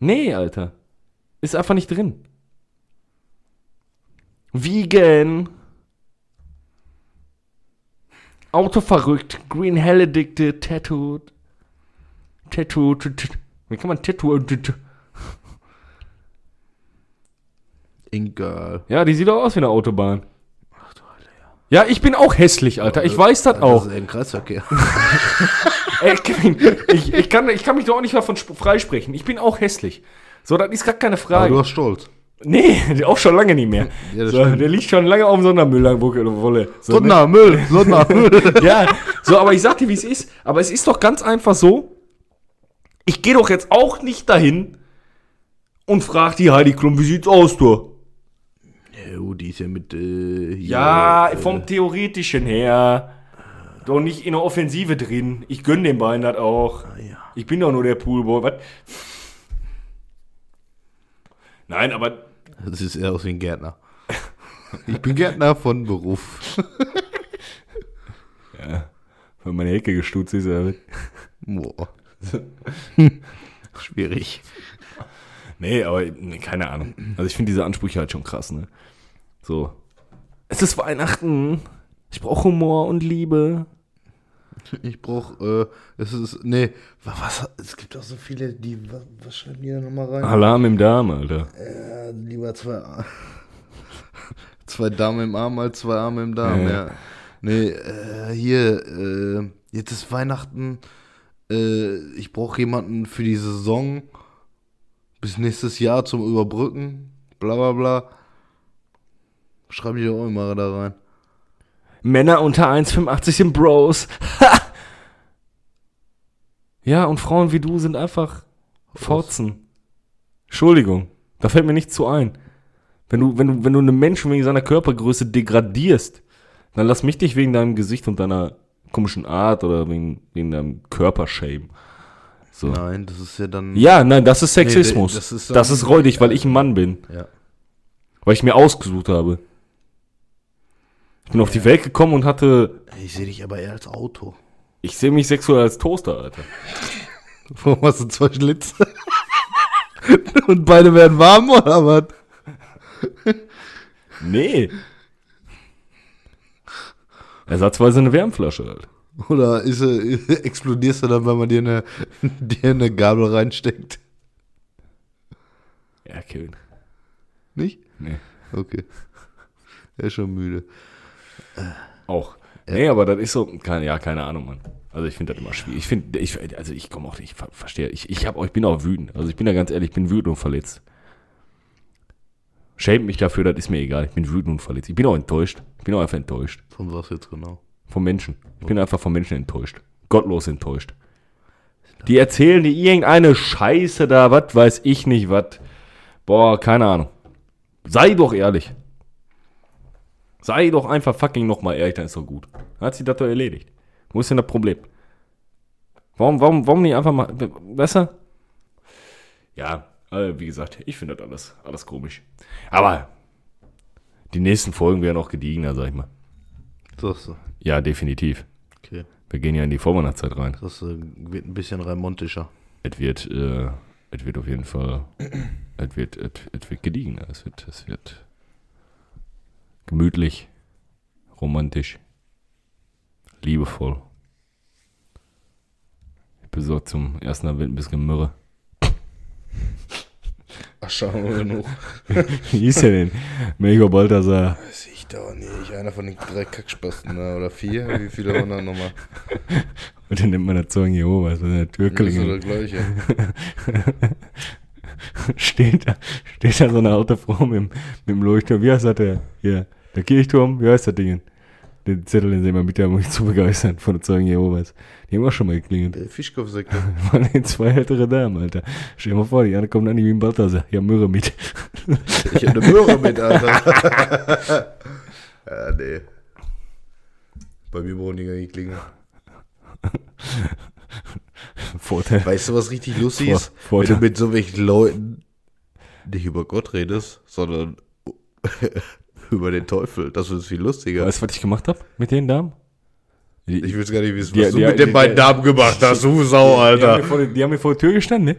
Nee, Alter. Ist einfach nicht drin. Vegan. Autoverrückt. Green Hell Addicted. Tattooed. Tattoo. Wie kann man Tattoo? In Girl. Ja, die sieht doch aus wie eine Autobahn. Ja, ich bin auch hässlich, Alter. Ich weiß das auch. Das ist ein Kreisverkehr. Ey, Kevin, ich, ich, kann, ich kann mich doch auch nicht davon sp- freisprechen. Ich bin auch hässlich. So, das ist gar keine Aber Frage. du hast Stolz. Nee, auch schon lange nicht mehr. Ja, so, der liegt schon lange auf dem Sondermüll oder Wolle. So, ne? Sondermüll, Sondermüll. Ja, so, aber ich sag dir, wie es ist. Aber es ist doch ganz einfach so. Ich gehe doch jetzt auch nicht dahin und frag die Heidi Klum, wie sieht's aus, du? ja, oh, die ist ja mit, äh, hier, Ja, äh, vom Theoretischen her. Doch nicht in der Offensive drin. Ich gönn den beiden das auch. ja. Ich bin doch nur der Poolboy. Was? Nein, aber Das ist eher aus wie ein Gärtner. Ich bin Gärtner von Beruf. wenn meine Hecke gestutzt ist, ja. Boah. Schwierig. Nee, aber nee, keine Ahnung. Also ich finde diese Ansprüche halt schon krass, ne? So. Es ist Weihnachten. Ich brauche Humor und Liebe. Ich brauch, äh, es ist, nee, wa- was, es gibt auch so viele, die, was, was schreiben die da nochmal rein? Alarm im Darm, Alter. Ja, lieber zwei, zwei Damen im Arm als zwei Arme im Darm, Ja. ja. Nee, äh, hier, äh, jetzt ist Weihnachten, äh, ich brauche jemanden für die Saison bis nächstes Jahr zum Überbrücken, bla bla bla. Schreibe ich auch immer da rein. Männer unter 1,85 sind Bros. ja, und Frauen wie du sind einfach Fotzen. Entschuldigung, da fällt mir nichts zu ein. Wenn du, wenn du, wenn du einen Menschen wegen seiner Körpergröße degradierst, dann lass mich dich wegen deinem Gesicht und deiner komischen Art oder wegen, wegen deinem Körper schämen. So. Nein, das ist ja dann. Ja, nein, das ist Sexismus. das ist das ist räudig, weil ich ein Mann bin. Ja. Weil ich mir ausgesucht habe. Ich bin auf die Welt gekommen und hatte. Ich sehe dich aber eher als Auto. Ich sehe mich sexuell als Toaster, Alter. Warum hast du zwei Schlitze? Und beide werden warm oder was? Nee. Ersatzweise eine Wärmflasche halt. Oder ist, äh, explodierst du dann, wenn man dir eine, dir eine Gabel reinsteckt? Ja, Kevin. Nicht? Nee. Okay. Er ist schon müde. Auch. Nee, aber das ist so, keine, ja, keine Ahnung, Mann. Also ich finde das immer schwierig. Ich finde, ich, also ich komme auch ich ver- verstehe, ich, ich, hab, auch- ich bin auch wütend. Also ich bin da ganz ehrlich, ich bin wütend und verletzt. Schämt mich dafür, das ist mir egal. Ich bin wütend und verletzt. Ich bin auch enttäuscht. Ich bin auch einfach enttäuscht. Von was jetzt genau? Vom Menschen. Ich bin einfach vom Menschen enttäuscht. Gottlos enttäuscht. Die erzählen dir irgendeine Scheiße da, was weiß ich nicht, was. Boah, keine Ahnung. Sei doch ehrlich. Sei doch einfach fucking nochmal ehrlich, dann ist doch gut. Hat sich das doch erledigt. Wo ist denn das Problem? Warum, warum, warum nicht einfach mal. Besser? Ja, äh, wie gesagt, ich finde das alles, alles komisch. Aber die nächsten Folgen werden auch gediegener, sag ich mal. Das, Ja, definitiv. okay. Wir gehen ja in die Vorweihnachtszeit rein. Das äh, wird ein bisschen raimontischer. Es wird, äh, es wird auf jeden Fall, es wird, es, es wird gediegener. Es wird, es wird gemütlich, romantisch, liebevoll. Ich besorge zum ersten Advent ein bisschen Myrrhe. Ach, schauen wir genug. Wie hieß der denn? Melchior Balthasar. Weiß ich doch nicht. Einer von den drei Kackspasten da, oder vier? Wie viele waren da nochmal? Und dann nimmt man das Zeugen Jehovas, wenn der Tür Das ist so klingelt. der gleiche. steht da, steht da so eine alte Frau mit, dem- mit dem Leuchtturm. Wie heißt das der? Hier, der Kirchturm, wie heißt das Ding? Den Zettel, den sie immer mit haben, um mich zu begeistern von den Zeugen Jehovas. Die haben auch schon mal geklingelt. Der Fischkopfsektor. Waren die zwei ältere Damen, Alter. Stell dir mal vor, die eine kommt an wie ein Balthasar. Ja, Möhre mit. Ich hab eine Möhre mit, Alter. ja, nee. Bei mir brauchen die gar nicht klingen. Vorteil. Weißt du, was richtig lustig Vor- ist? Vorteil. Wenn du mit so welchen Leuten nicht über Gott redest, sondern über den Teufel. Das ist viel lustiger. Weißt du, was ich gemacht habe mit den Damen? Die, Ich will gar nicht wissen, Die- was du die- mit den die- beiden die- Damen gemacht hast, du Sau, die, haben Alter. mir vor, die mir vor der Tür gestanden, ne?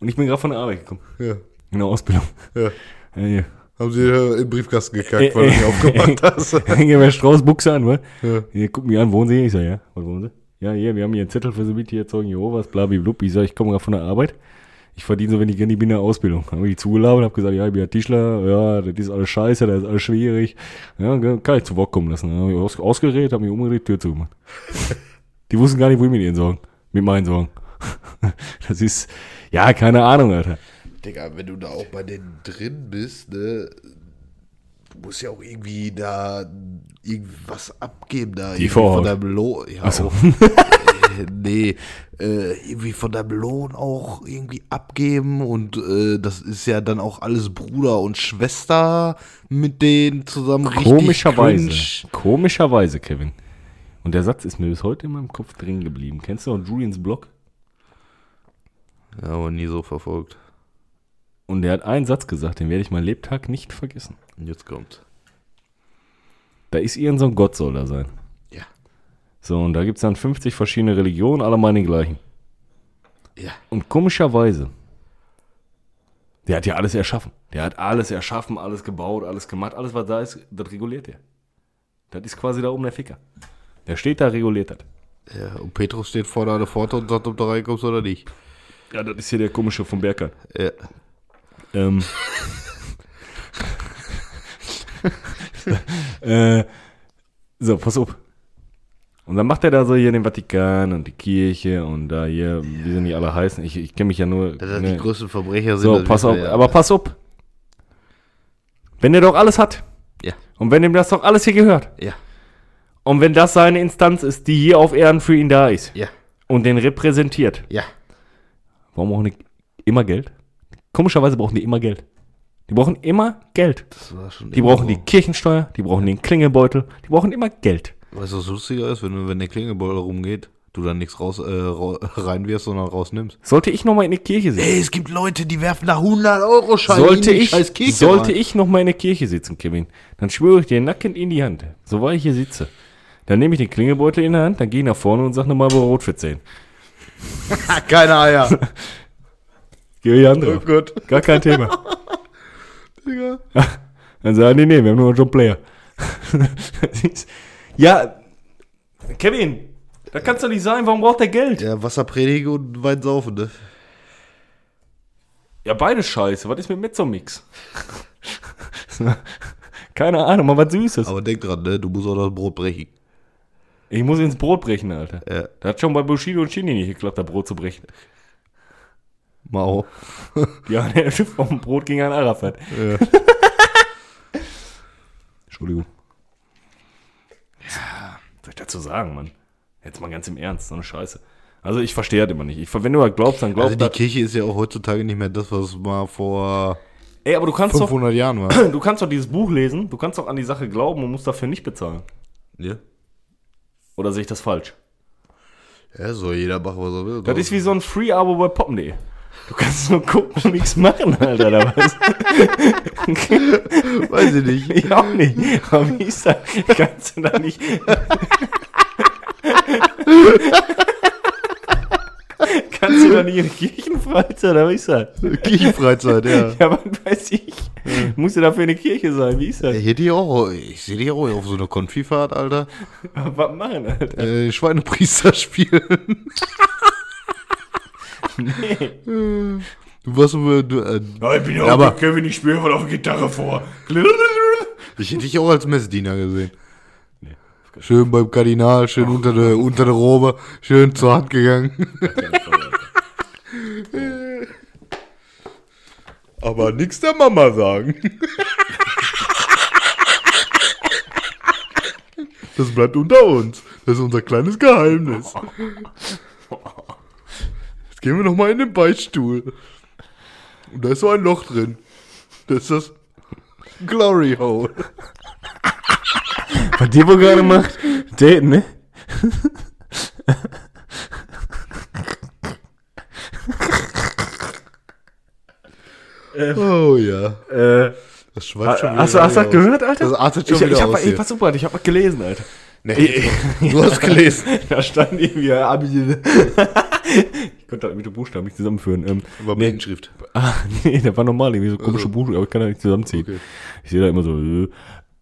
Und ich bin gerade von der Arbeit gekommen. Ja, In der Ausbildung. ja. Ja. Haben sie äh, im Briefkasten gekackt, Äh, weil du äh, nicht aufgemacht hast. Hänge mir Strauß Buchse an, wa? Ja. Hier, guck mich an, wohnen Sie? Ich sag, ja, wo wohnen Sie? Ja, hier, wir haben hier einen Zettel für Sie mit, hier Zeugen Jehovas, blablablub. Ich sag, ich komme gerade von der Arbeit. Ich verdiene so wenig Geld, ich bin in der Ausbildung. Habe ich zugelabert, habe gesagt, ja, ich bin ja Tischler, ja, das ist alles scheiße, das ist alles schwierig. Ja, kann ich zu Wort kommen lassen. Habe ich aus, ausgeredet, habe mich umgedreht, Tür zugemacht. Die wussten gar nicht, wo ich mit ihren Sorgen, mit meinen Sorgen. Das ist, ja, keine Ahnung, Alter. Digga, wenn du da auch bei denen drin bist, ne, du musst ja auch irgendwie da irgendwas abgeben da. Die Vorhaut. von deinem Lohn. Ja, so. nee, äh, irgendwie von deinem Lohn auch irgendwie abgeben und äh, das ist ja dann auch alles Bruder und Schwester mit denen zusammen Komischerweise. Komischerweise, Kevin. Und der Satz ist mir bis heute in meinem Kopf drin geblieben. Kennst du noch Julians Blog? Ja, aber nie so verfolgt. Und der hat einen Satz gesagt, den werde ich mein Lebtag nicht vergessen. Und jetzt kommt. Da ist irgend so ein Gott soll da sein. So, und da gibt es dann 50 verschiedene Religionen, alle meinen gleichen. Ja. Und komischerweise, der hat ja alles erschaffen. Der hat alles erschaffen, alles gebaut, alles gemacht, alles was da ist, das reguliert er. Das ist quasi da oben der Ficker. Der steht da, reguliert das. ja. Und Petrus steht vor deiner Pforte und sagt, ob du reinkommst oder nicht. Ja, das ist hier der komische vom Bergheim. Ja. Ähm. äh, so, pass auf. Und dann macht er da so hier den Vatikan und die Kirche und da hier, wie sie nicht alle heißen. Ich, ich kenne mich ja nur. Dass das ne. die größten Verbrecher sind. So, pass auf, ja. aber pass auf. Wenn der doch alles hat Ja, und wenn ihm das doch alles hier gehört ja, und wenn das seine Instanz ist, die hier auf Erden für ihn da ist ja, und den repräsentiert, ja. warum brauchen die immer Geld? Komischerweise brauchen die immer Geld. Die brauchen immer Geld. Das war schon Die immer brauchen so. die Kirchensteuer, die brauchen den Klingelbeutel, die brauchen immer Geld. Weißt du, was lustiger ist, wenn, du, wenn der Klingelbeutel rumgeht, du dann nichts raus, äh, reinwirfst, sondern rausnimmst? Sollte ich noch mal in die Kirche sitzen? Ey, es gibt Leute, die werfen da 100 Euro Scheine Sollte in die ich, scheiß Kirche sollte rein. ich noch mal in der Kirche sitzen, Kevin, dann schwöre ich dir nackend in die Hand, so war ich hier sitze. Dann nehme ich den Klingelbeutel in der Hand, dann gehe ich nach vorne und sage nochmal Brot für 10. Keine Eier. Geh die Hand oh. Gott. Gar kein Thema. Digga. Dann sagen die, nee, wir haben nur noch John Player. Ja, Kevin, das kann's doch nicht sein, warum braucht der Geld? Ja, Wasser predigen und Wein saufen, ne? Ja, beides scheiße. Was ist mit Mezzomix? Keine Ahnung, mal was Süßes. Aber denk dran, ne? Du musst auch das Brot brechen. Ich muss ins Brot brechen, Alter. Ja. Das hat schon bei Bushido und Shindy nicht geklappt, das Brot zu brechen. Mao. Ja, der Schiff vom Brot ging an Arafat. Ja. Entschuldigung. Ja, was soll ich dazu sagen, Mann? Jetzt mal ganz im Ernst, so eine Scheiße. Also ich verstehe das immer nicht. Ich, wenn du halt glaubst, dann glaub Also die. Kirche ist ja auch heutzutage nicht mehr das, was mal vor Ey, aber du kannst doch, 500 Jahren war. du kannst doch dieses Buch lesen, du kannst doch an die Sache glauben und musst dafür nicht bezahlen. Ja. Oder sehe ich das falsch? Ja, soll jeder machen, was er will. Das ist wie so ein Free-Abo bei poppen.de. Du kannst nur gucken und nichts machen, Alter, da was. Weiß ich nicht. Ich auch nicht. Aber wie ist das? Kannst du da nicht. Kannst du da nicht in die Kirchenfreizeit, oder wie ist das? Kirchenfreizeit, ja. Ja, was weiß ich. Muss ja dafür eine Kirche sein, wie ist das? Hier die auch, ich sehe die auch auf so einer Konfifahrt, Alter. Was machen, Alter? Äh, Schweinepriester spielen. Nee. Du warst so, du, äh, Ja, ich bin ja Ja, auch aber- Kevin, ich spiele voll auf Gitarre vor. ich hätte dich auch als Messdiener gesehen. Schön beim Kardinal, schön unter der, unter der Robe, schön zur Hand gegangen. Aber nix der Mama sagen. Das bleibt unter uns. Das ist unser kleines Geheimnis. Jetzt gehen wir noch mal in den Beichtstuhl. Und da ist so ein Loch drin. Das ist das Glory Hole. Was die wohl gerade macht? Daten, ne? Oh ja. Äh, Das schweift schon wieder. hast du das gehört, Alter? Das artet schon ich, wieder ich hab, aus ey, pass super, ich hab was gelesen, Alter. Nee, du hast gelesen. Da stand irgendwie Abi. konnte das mit den Buchstaben nicht zusammenführen. Ähm, Über nee, Blindenschrift. ah, nee, der war normal, irgendwie so komische Also. Buchstaben, aber ich kann das nicht zusammenziehen. Okay. Ich sehe da immer so. Äh,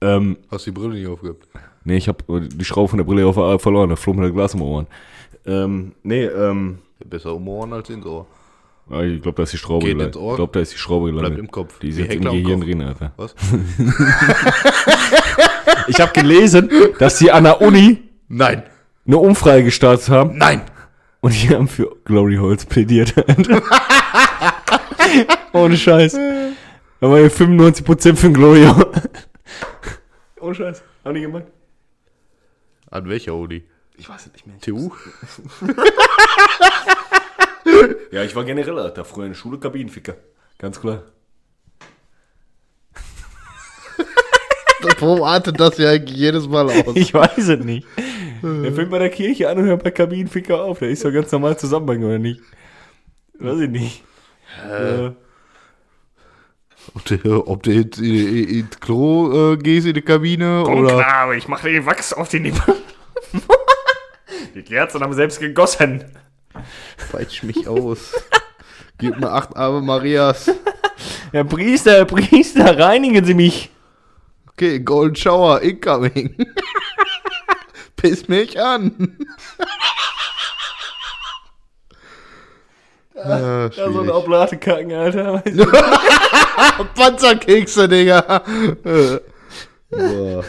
ähm, Hast die Brille nicht aufgehabt. nee, ich habe die Schraube von der Brille auf, äh, verloren, da flog mir das Glas im Ohren. Ähm, nee, ähm, Besser um Ohren als ins Ohr. ah, ich glaube, da ist die Schraube Geht gelandet. Ich glaube, da ist die Schraube gelandet. Bleibt im Kopf. Die ist Wie jetzt im Heckler Gehirn drin, Alter. Was? Ich habe gelesen, dass die an der Uni Nein. eine Umfrage gestartet haben Nein. Und die haben für Glory Holes plädiert. Ohne Scheiß. Da waren ja 95% für ein Glory Hole. Ohne Scheiß. Haben die gemacht? An welcher Uni? Ich weiß es nicht mehr. TU? Ja, ich war generell, Alter. Früher in der Schule Kabinenficker. Ganz klar. Warum artet das ja eigentlich jedes Mal aus? Ich weiß es nicht. Der fängt bei der Kirche an und hört bei Kabinenficker auf. Der ist ja ganz normal Zusammenhang, oder nicht? Weiß ich nicht. Äh, Ob du, ob du ins, in- ins Klo äh, gehst in die Kabine oder. aber ich mache den Wachs auf die Nippel. die Kerzen haben selbst gegossen. Peitsch mich aus. Gib mir acht Ave Marias. Herr Priester, Herr Priester, reinigen Sie mich. Okay, Golden Shower incoming. Piss mich an. ah, Ja, so eine schwierig. Oblate kacken, Alter. Panzerkekse, Digga. Boah.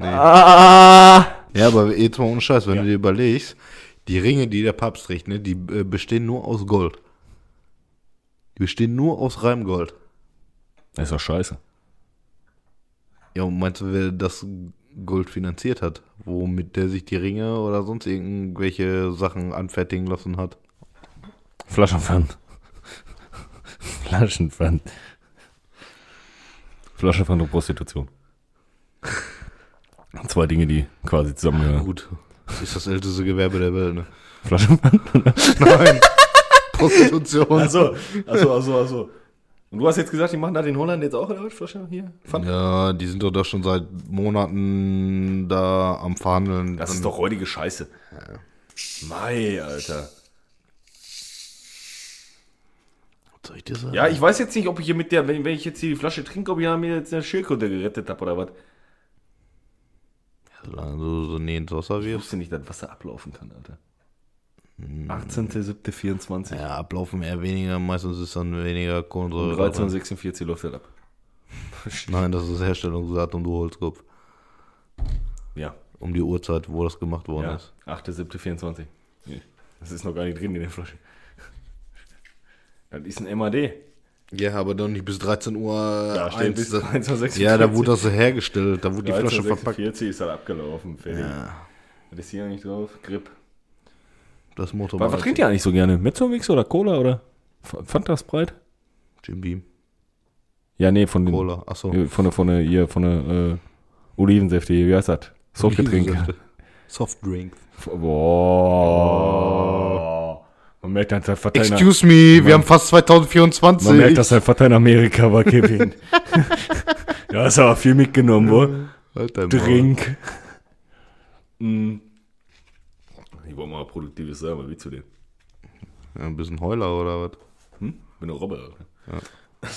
ah. Ja, aber jetzt mal ohne Scheiß, wenn du dir überlegst, die Ringe, die der Papst trägt, ne, die äh, bestehen nur aus Gold. Die bestehen nur aus reinem Gold. Das ist doch scheiße. Ja, und meinst du, wer das Gold finanziert hat? Womit der sich die Ringe oder sonst irgendwelche Sachen anfertigen lassen hat? Flaschenpfand. Flaschenpfand. Flaschenpfand und Prostitution. Zwei Dinge, die quasi zusammengehören. Gut, das ist das älteste Gewerbe der Welt, ne? Flaschenpfand? Nein. Prostitution. Achso, achso, achso, achso. Und du hast jetzt gesagt, die machen da den Holland jetzt auch, was? Flasche hier? Pfand? Ja, die sind doch da schon seit Monaten da am Verhandeln. Das ist doch räudige Scheiße. Mei, Alter. Was soll ich dir sagen? Ja, ich weiß jetzt nicht, ob ich hier mit der, wenn, wenn ich jetzt hier die Flasche trinke, ob ich mir jetzt eine Schildkröte gerettet habe oder was. Solange du so nie ins Wasser Ich wirfst. wusste nicht, dass Wasser ablaufen kann, Alter. 18.07.24. Ja, ablaufen eher weniger, meistens ist dann weniger Kohlensäure. drin. 13.46 läuft das ab. Nein, das ist Herstellungsdatum, du Holzkopf. Ja. Um die Uhrzeit, wo das gemacht worden ja. ist. 8.07.24. Nee, Das ist noch gar nicht drin in der Flasche. Das ist ein MAD. Ja, aber doch nicht bis 13 Uhr. Da steht bis 13.46. ja, da wurde das hergestellt, da wurde die Flasche verpackt. 13.46 ist das abgelaufen. Fertig. Ja, Was ist hier eigentlich drauf? Grip. Das Motor Was, was trinkt ihr eigentlich so gerne? Mezzomix oder Cola oder Fanta Sprite? Jim Beam, Ja, nee, von den Cola, achso. äh, von der von der hier von der äh, Olivensäfte, wie heißt das? Softgetränk. Softdrink. Boah. Man merkt, dass sein Vater in, Excuse me, wir haben fast 2024. man merkt, dass sein Vater in Amerika war, Kevin. da ist aber viel mitgenommen, wo? halt. Drink. Mm. Ich wollte mal Produktives sagen, wie zu dem? Ja, ein bisschen Heuler oder was? Hm? Bin eine Robbe. Ja.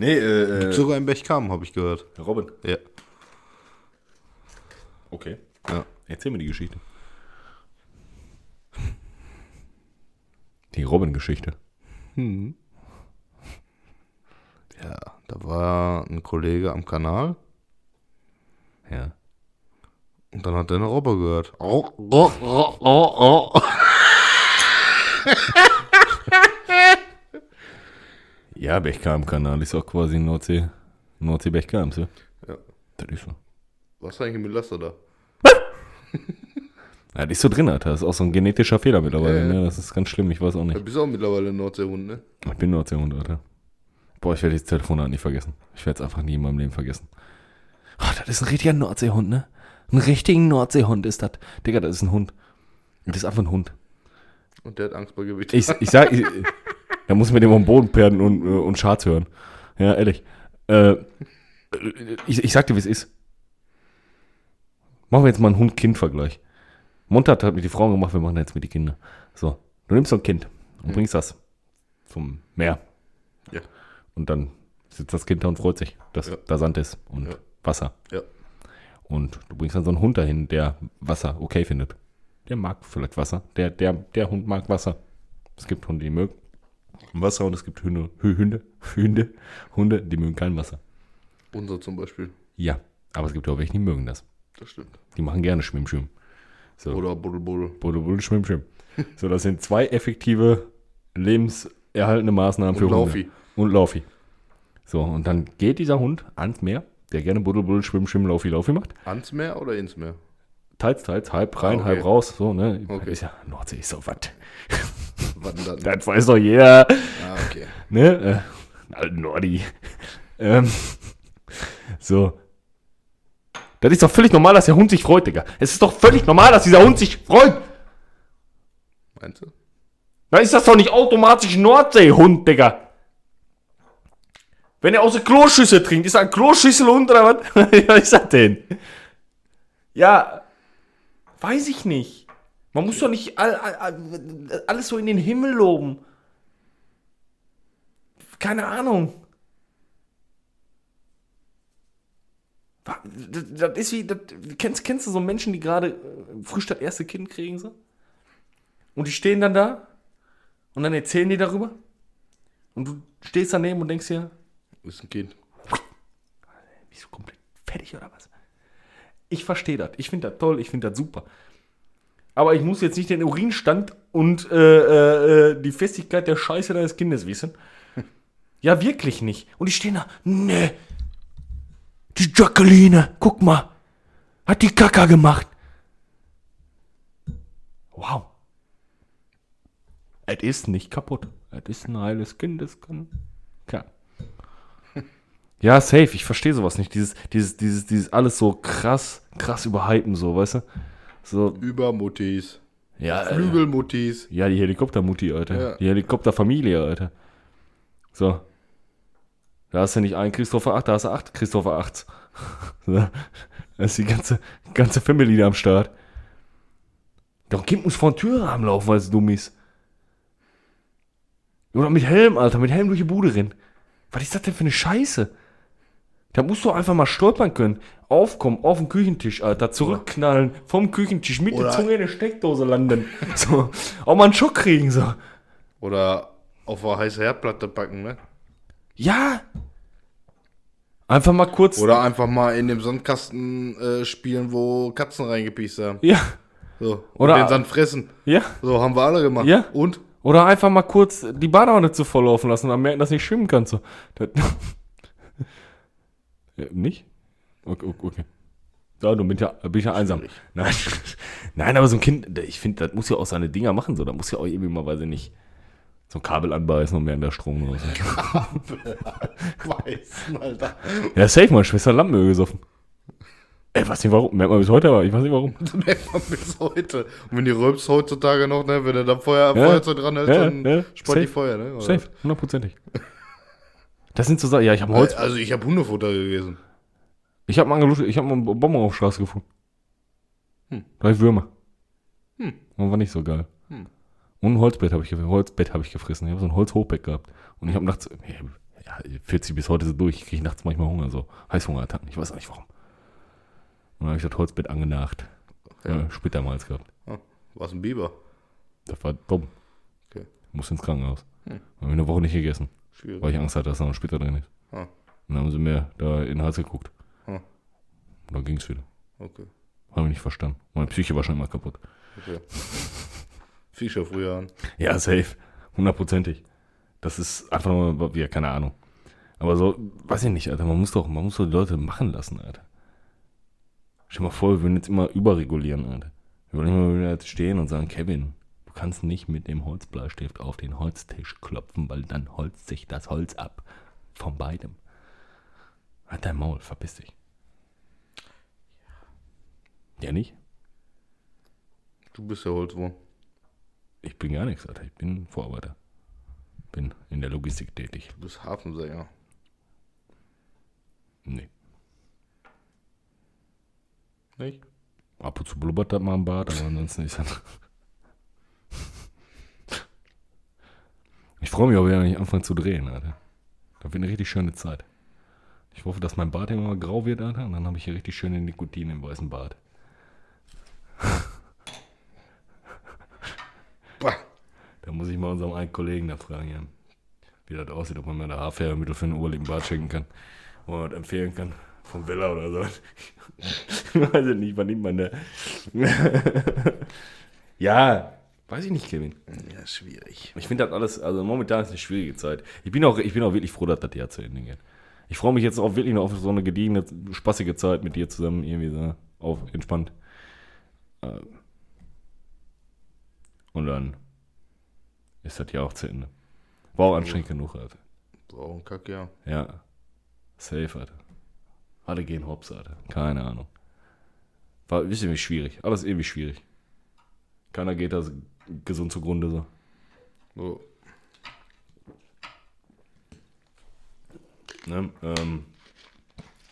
Nee, äh, äh Sogar im Bechkam, habe ich gehört. Robin. Ja. Okay. ja. Erzähl mir die Geschichte. Die Robin-Geschichte. Hm. Ja, da war ein Kollege am Kanal Ja. Und dann hat er eine Robbe gehört. Oh, oh, oh, oh, oh. Ja, Bechkam-Kanal ist auch quasi Nordsee, Nordsee Bechkam, so. Ja. Das ist so. Was ist eigentlich mit Laster da? Ja, das ist so drin, Alter. Das ist auch so ein genetischer Fehler mittlerweile, Ja, ja. ne? Das ist ganz schlimm, ich weiß auch Du nicht. bist auch mittlerweile ein Nordseehund, ne? Ich bin Nordseehund, Alter. Boah, ich werde das Telefonat nicht vergessen. Ich werde es einfach nie in meinem Leben vergessen. Oh, das ist ein richtiger Nordseehund, ne? Ein richtiger Nordseehund ist das. Digga, das ist ein Hund. Das ist einfach ein Hund. Und der hat Angst bei Gewicht. Ich, ich sag, ich, Da muss man dem am Boden perden und, äh, und Schatz hören. Ja, ehrlich. Äh, ich, ich sag dir, wie es ist. Machen wir jetzt mal einen Hund-Kind-Vergleich. Montag hat mit die Frauen gemacht, wir machen jetzt mit die Kinder. So, du nimmst so ein Kind und bringst das zum Meer. Ja. Und dann sitzt das Kind da und freut sich, dass Ja. da Sand ist und Ja. Wasser. Ja. Und du bringst dann so einen Hund dahin, der Wasser okay findet. Der mag vielleicht Wasser. Der, der, der Hund mag Wasser. Es gibt Hunde, die mögen Wasser und es gibt Hunde, Hunde, Hunde, Hunde, die mögen kein Wasser. Unser zum Beispiel. Ja, aber es gibt auch welche, die mögen das. Das stimmt. Die machen gerne Schwimm, Schwimm. So. Oder Buddel Buddel. Buddel, Buddel, Schwimm, Schwimm. So, das sind zwei effektive lebenserhaltende Maßnahmen für Und Hunde. Laufi. Und Laufi. So, und dann geht dieser Hund ans Meer, der gerne Buddel, Buddel, Schwimm, Schwimm, Laufi, Laufi macht. Ans Meer oder ins Meer? Teils, teils, halb rein, Ah, okay. halb raus. So, ne? Okay. Ist ja, Nordsee ist so was. Dann? Das weiß doch jeder. Ah, okay. Ne? Äh, Nordi. ähm, so. Das ist doch völlig normal, dass der Hund sich freut, Digga. Es ist doch völlig normal, dass dieser Hund sich freut. Meinst du? Dann ist das doch nicht automatisch Nordseehund, Digga. Wenn er aus der Kloschüssel trinkt, ist er ein Kloschüsselhund oder was? was ist das denn? Ja, weiß ich nicht. Man muss doch nicht all, all, all, alles so in den Himmel loben. Keine Ahnung. Das, das ist wie, das, kennst, kennst du so Menschen, die gerade äh, frisch das erste Kind kriegen, so? Und die stehen dann da und dann erzählen die darüber. Und du stehst daneben und denkst dir, Ist ein Kind. bist du komplett fertig oder was? Ich verstehe das. Ich finde das toll. Ich finde das super. Aber ich muss jetzt nicht den Urinstand und äh, äh, äh, die Festigkeit der Scheiße deines Kindes wissen. Ja, wirklich nicht. Und die stehen da, ne. Die Jacqueline, guck mal. Hat die Kaka gemacht. Wow. Es ist nicht kaputt. Es ist ein heiles Kind, es kann. kann. Ja, safe, ich verstehe sowas nicht. Dieses, dieses, dieses, dieses alles so krass, krass überhypen, so, weißt du? So, Übermuttis. ja, Flügelmuttis. ja, die Helikoptermutti, Alter. Ja. Die Helikopterfamilie, Alter. So. Da hast du nicht einen Christopher 8, da hast du acht Christopher 8. so. Da ist die ganze, ganze Family da am Start. Der Kind muss vor den Türrahmen laufen, weil es dumm ist. Oder mit Helm, Alter, mit Helm durch die Bude rennen. Was ist das denn für eine Scheiße? Da musst du einfach mal stolpern können. Aufkommen, auf den Küchentisch, Alter, zurückknallen, vom Küchentisch mit der Oder- Zunge in der Steckdose landen. so, auch mal einen Schock kriegen, so. Oder auf eine heiße Herdplatte packen, ne? Ja. Einfach mal kurz. Oder einfach mal in dem Sandkasten äh, spielen, wo Katzen reingepiest haben. Ja, So. Und Oder- den Sand fressen. ja. So, haben wir alle gemacht. Ja. Und? Oder einfach mal kurz die Badewanne zu volllaufen lassen und dann merken, dass du nicht schwimmen kannst. So. Ja, nicht? Okay. okay. Ja, du bist ja, bin ich ja einsam. Nein. Nein, aber so ein Kind, ich finde, das muss ja auch seine Dinger machen. So. Da muss ja auch irgendwie mal, weiß ich nicht, so ein Kabel anbeißen und mehr in der Strom oder so. Weiß, Alter. Ja, safe, meine Schwester hat Lampenöl gesoffen. Ey, weiß nicht warum. Merkt man bis heute, aber ich weiß nicht warum. Merkt man bis heute. Und wenn die rülpst heutzutage noch, ne, wenn du da Feuer, Ja. Feuerzeug dran hältst, Ja, dann ja, spannt die. Feuer, ne? Oder? Safe, hundertprozentig. Das sind so Sachen, ja, ich habe Holz. Also ich habe Hundefutter gegessen. Ich habe mal, ich hab mal einen Bomben auf der Straße gefunden. Hm. Drei Würmer. Hm. Und war nicht so geil. Hm. Und ein Holzbett habe ich. Holzbett hab ich gefressen. Ich habe so ein Holzhochbett gehabt. Und ich habe nachts, ja, 40 bis heute so durch. Ich kriege nachts manchmal Hunger, so Heißhungerattacken. Ich weiß auch nicht warum. Und dann habe ich das Holzbett angenagt. Ja. Ja. Splitter am Hals gehabt. Ah, was ein Biber. Das war dumm. Okay. Muss ins Krankenhaus. Hm. Habe ich eine Woche nicht gegessen, Schwierig. weil ich Angst hatte, dass da noch Splitter drin ist. Ah, Und dann haben sie mir da in den Hals geguckt. Und dann ging es wieder. okay. Habe ich nicht verstanden. Meine Psyche war schon immer kaputt. okay. Fischer früher an. Ja, safe. Hundertprozentig. Das ist einfach nur, ja, keine Ahnung. Aber so, weiß ich nicht, Alter. Man muss doch, man muss doch die Leute machen lassen, Alter. Stell dir mal vor, wir würden jetzt immer überregulieren, Alter. Wir wollen immer wieder stehen und sagen, Kevin, kannst nicht mit dem Holzbleistift auf den Holztisch klopfen, weil dann holzt sich das Holz ab. Von beidem. Halt dein Maul, verpiss dich. Ja, nicht? Du bist ja Holzwurm. Ich bin gar nichts, Alter. Ich bin Vorarbeiter. bin in der Logistik tätig. Du bist Hafensänger. Nee. Nicht? Ab und zu blubbert das mal im Bad, aber ansonsten ist das. Ich freue mich auch wieder, wenn ich anfange zu drehen, Alter. Das wird eine richtig schöne Zeit. Ich hoffe, dass mein Bart immer grau wird, Alter. Und dann habe ich hier richtig schöne Nikotin im weißen Bart. Da muss ich mal unserem einen Kollegen da fragen, ja, wie das aussieht, ob man mir da Haarfärbemittel für einen urligen Bart schenken kann. Wo man das empfehlen kann. Vom Villa oder so. ich weiß nicht, wann nimmt man da. ja, weiß ich nicht, Kevin. Ja, schwierig. Ich finde das alles, also momentan ist eine schwierige Zeit. Ich bin auch, ich bin auch wirklich froh, dass das Jahr zu Ende geht. Ich freue mich jetzt auch wirklich noch auf so eine gediegene, spaßige Zeit mit dir zusammen, irgendwie so auf entspannt. Äh, Und dann ist das Jahr auch zu Ende. War auch anstrengend genug, Alter. So ein Kack, ja. Ja. Safe, Alter. Alle gehen hops, Alter. Keine Ahnung. War ist irgendwie schwierig. Alles irgendwie schwierig. Keiner geht da gesund zugrunde so. So. Ne? Ähm,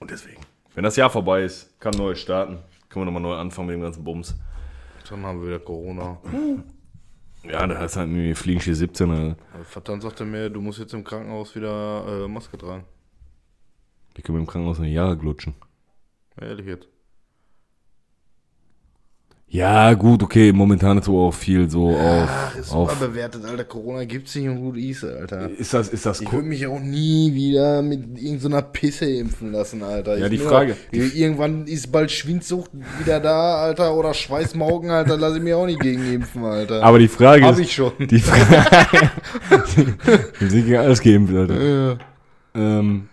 und deswegen. Wenn das Jahr vorbei ist, kann neu starten. Können wir nochmal neu anfangen mit dem ganzen Bums. Dann haben wir wieder Corona. Ja, da heißt halt irgendwie fliegen hier 17. Alter. Vater sagte mir, du musst jetzt im Krankenhaus wieder äh, Maske tragen. Die können wir im Krankenhaus eine Jahre glutschen. Ehrlich jetzt. Ja, gut, okay. Momentan ist aber auch viel so auf. Ach, ist auf überbewertet, Alter. Corona gibt's nicht und gut ist, Alter. ist das, ist das Ich würde mich auch nie wieder mit irgendeiner Pisse impfen lassen, Alter. Ja, Ich die bin Frage- irgendwann ist bald Schwindsucht wieder da, Alter, oder Schweißmaugen, Alter. Lass ich mir auch nicht gegen impfen, Alter. Aber die Frage Hab ist. ich schon. Die Frage. Sind gegen alles geimpft, Alter. Ja. Ähm,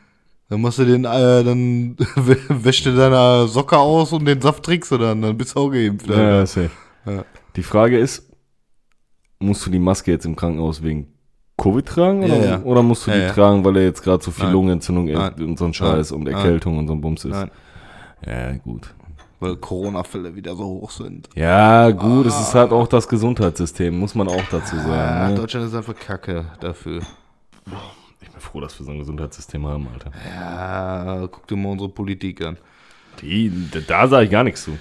Dann machst du den, äh, dann wäschst du deine Socke aus und den Saft trinkst du dann. Dann bist du auch geimpft, Alter. ja, safe. Ja. Die Frage ist, musst du die Maske jetzt im Krankenhaus wegen Covid tragen? Oder, Ja, ja. oder musst du Ja, die ja. tragen, weil er jetzt gerade so viel Nein. Lungenentzündung Nein. und so ein Scheiß Nein. und. Erkältung und so ein Bums ist? Nein, Ja, gut. weil Corona-Fälle wieder so hoch sind. Ja, gut, es ist halt auch das Gesundheitssystem, muss man auch dazu Ah, sagen. Ne? Deutschland ist einfach kacke dafür. Froh, dass wir so ein Gesundheitssystem haben, Alter. Ja, guck dir mal unsere Politik an. Die, da, sage ich gar nichts zu.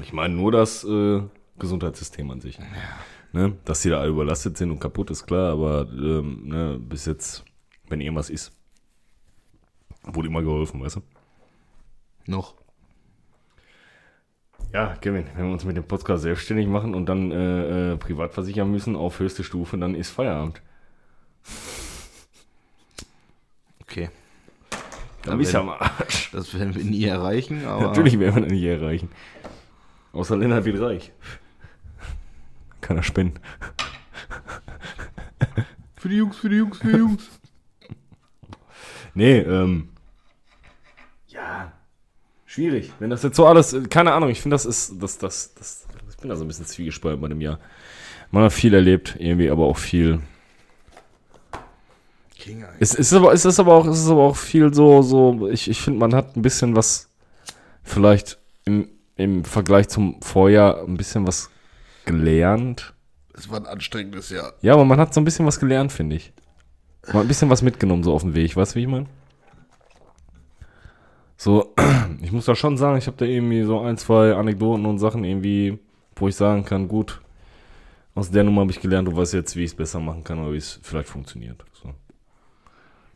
Ich meine nur das äh, Gesundheitssystem an sich. Ne? Dass die da alle überlastet sind und kaputt ist klar, aber ähm, ne, bis jetzt, wenn irgendwas ist, wurde immer geholfen, weißt du? Noch. Ja, Kevin, wenn wir uns mit dem Podcast selbstständig machen und dann äh, äh, privat versichern müssen auf höchste Stufe, dann ist Feierabend. Okay. Dann bist du am Arsch. Das werden wir nie erreichen, aber. Natürlich werden wir das nicht erreichen. Außer Lennart wird reich. Kann er spenden. Für die Jungs, für die Jungs, für die Jungs. Nee, ähm. Ja. Schwierig. Wenn das jetzt so alles, keine Ahnung, ich finde, das ist, das, das, das, ich bin da so ein bisschen zwiegespalten bei dem Jahr. Man hat viel erlebt, irgendwie, aber auch viel. King. Es, es, ist, aber, es ist aber auch, es ist aber auch viel so, so, ich, ich finde, man hat ein bisschen was, vielleicht im, im Vergleich zum Vorjahr ein bisschen was gelernt. Es war ein anstrengendes Jahr. Ja, aber man hat so ein bisschen was gelernt, finde ich. Man hat ein bisschen was mitgenommen, so auf dem Weg. Weißt du, wie ich meine? So, ich muss da schon sagen, ich habe da irgendwie so ein, zwei Anekdoten und Sachen irgendwie, wo ich sagen kann, gut, aus der Nummer habe ich gelernt, du weißt jetzt, wie ich es besser machen kann oder wie es vielleicht funktioniert. So.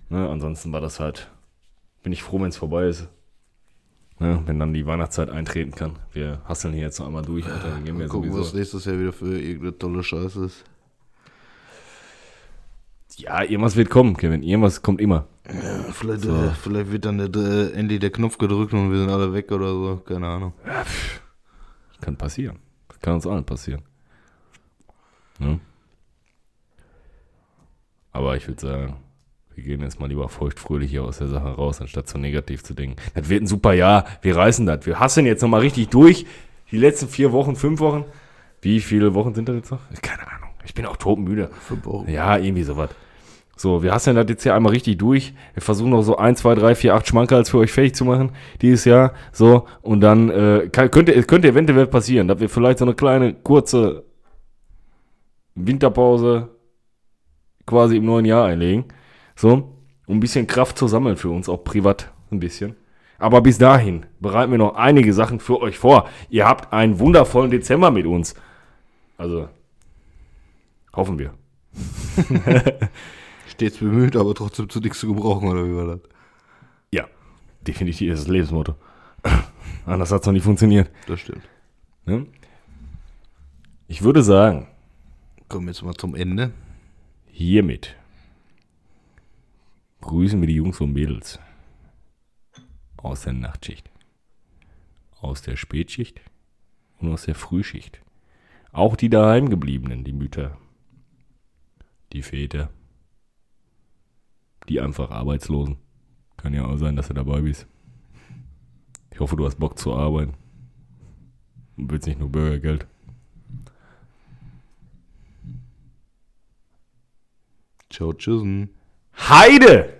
Ne, ansonsten war das halt, bin ich froh, wenn es vorbei ist. Ne, wenn dann die Weihnachtszeit eintreten kann. Wir hasseln hier jetzt noch einmal durch, Alter. Dann gehen wir gucken, was sowieso. nächstes Jahr wieder für irgendeine tolle Scheiße ist. Ja, irgendwas wird kommen, Kevin. Irgendwas kommt immer. Ja, vielleicht, äh, vielleicht wird dann der, der, endlich der Knopf gedrückt und wir sind alle weg oder so. Keine Ahnung. Kann passieren. Das kann uns allen passieren. Ne? Aber ich würde sagen, wir gehen jetzt mal lieber feuchtfröhlich hier aus der Sache raus, anstatt so negativ zu denken. Das wird ein super Jahr. Wir reißen das. Wir hasseln jetzt nochmal richtig durch. Die letzten vier Wochen, fünf Wochen. Wie viele Wochen sind das jetzt noch? Keine Ahnung. Ich bin auch todmüde. Fünf Wochen. Ja, irgendwie sowas. So, wir hasseln das jetzt hier einmal richtig durch. Wir versuchen noch so 1, 2, 3, 4, 8 Schmankerls für euch fertig zu machen dieses Jahr. So, und dann äh, kann, könnte, könnte eventuell passieren, dass wir vielleicht so eine kleine, kurze Winterpause, quasi im neuen Jahr einlegen. So, um ein bisschen Kraft zu sammeln für uns, auch privat ein bisschen. Aber bis dahin bereiten wir noch einige Sachen für euch vor. Ihr habt einen wundervollen Dezember mit uns. Also, hoffen wir. Stets bemüht, aber trotzdem zu nichts zu gebrauchen, oder wie war das? Ja, definitiv ist das Lebensmotto. Anders hat es noch nicht funktioniert. Das stimmt. Ne? Ich würde sagen, Kommen wir jetzt mal zum Ende. hiermit grüßen wir die Jungs und Mädels aus der Nachtschicht, aus der Spätschicht und aus der Frühschicht. Auch die daheimgebliebenen, die Mütter, die Väter, die einfach Arbeitslosen. Kann ja auch sein, dass du dabei bist. Ich hoffe, du hast Bock zu arbeiten. Und willst nicht nur Bürgergeld. Ciao, tschüssen. Heide!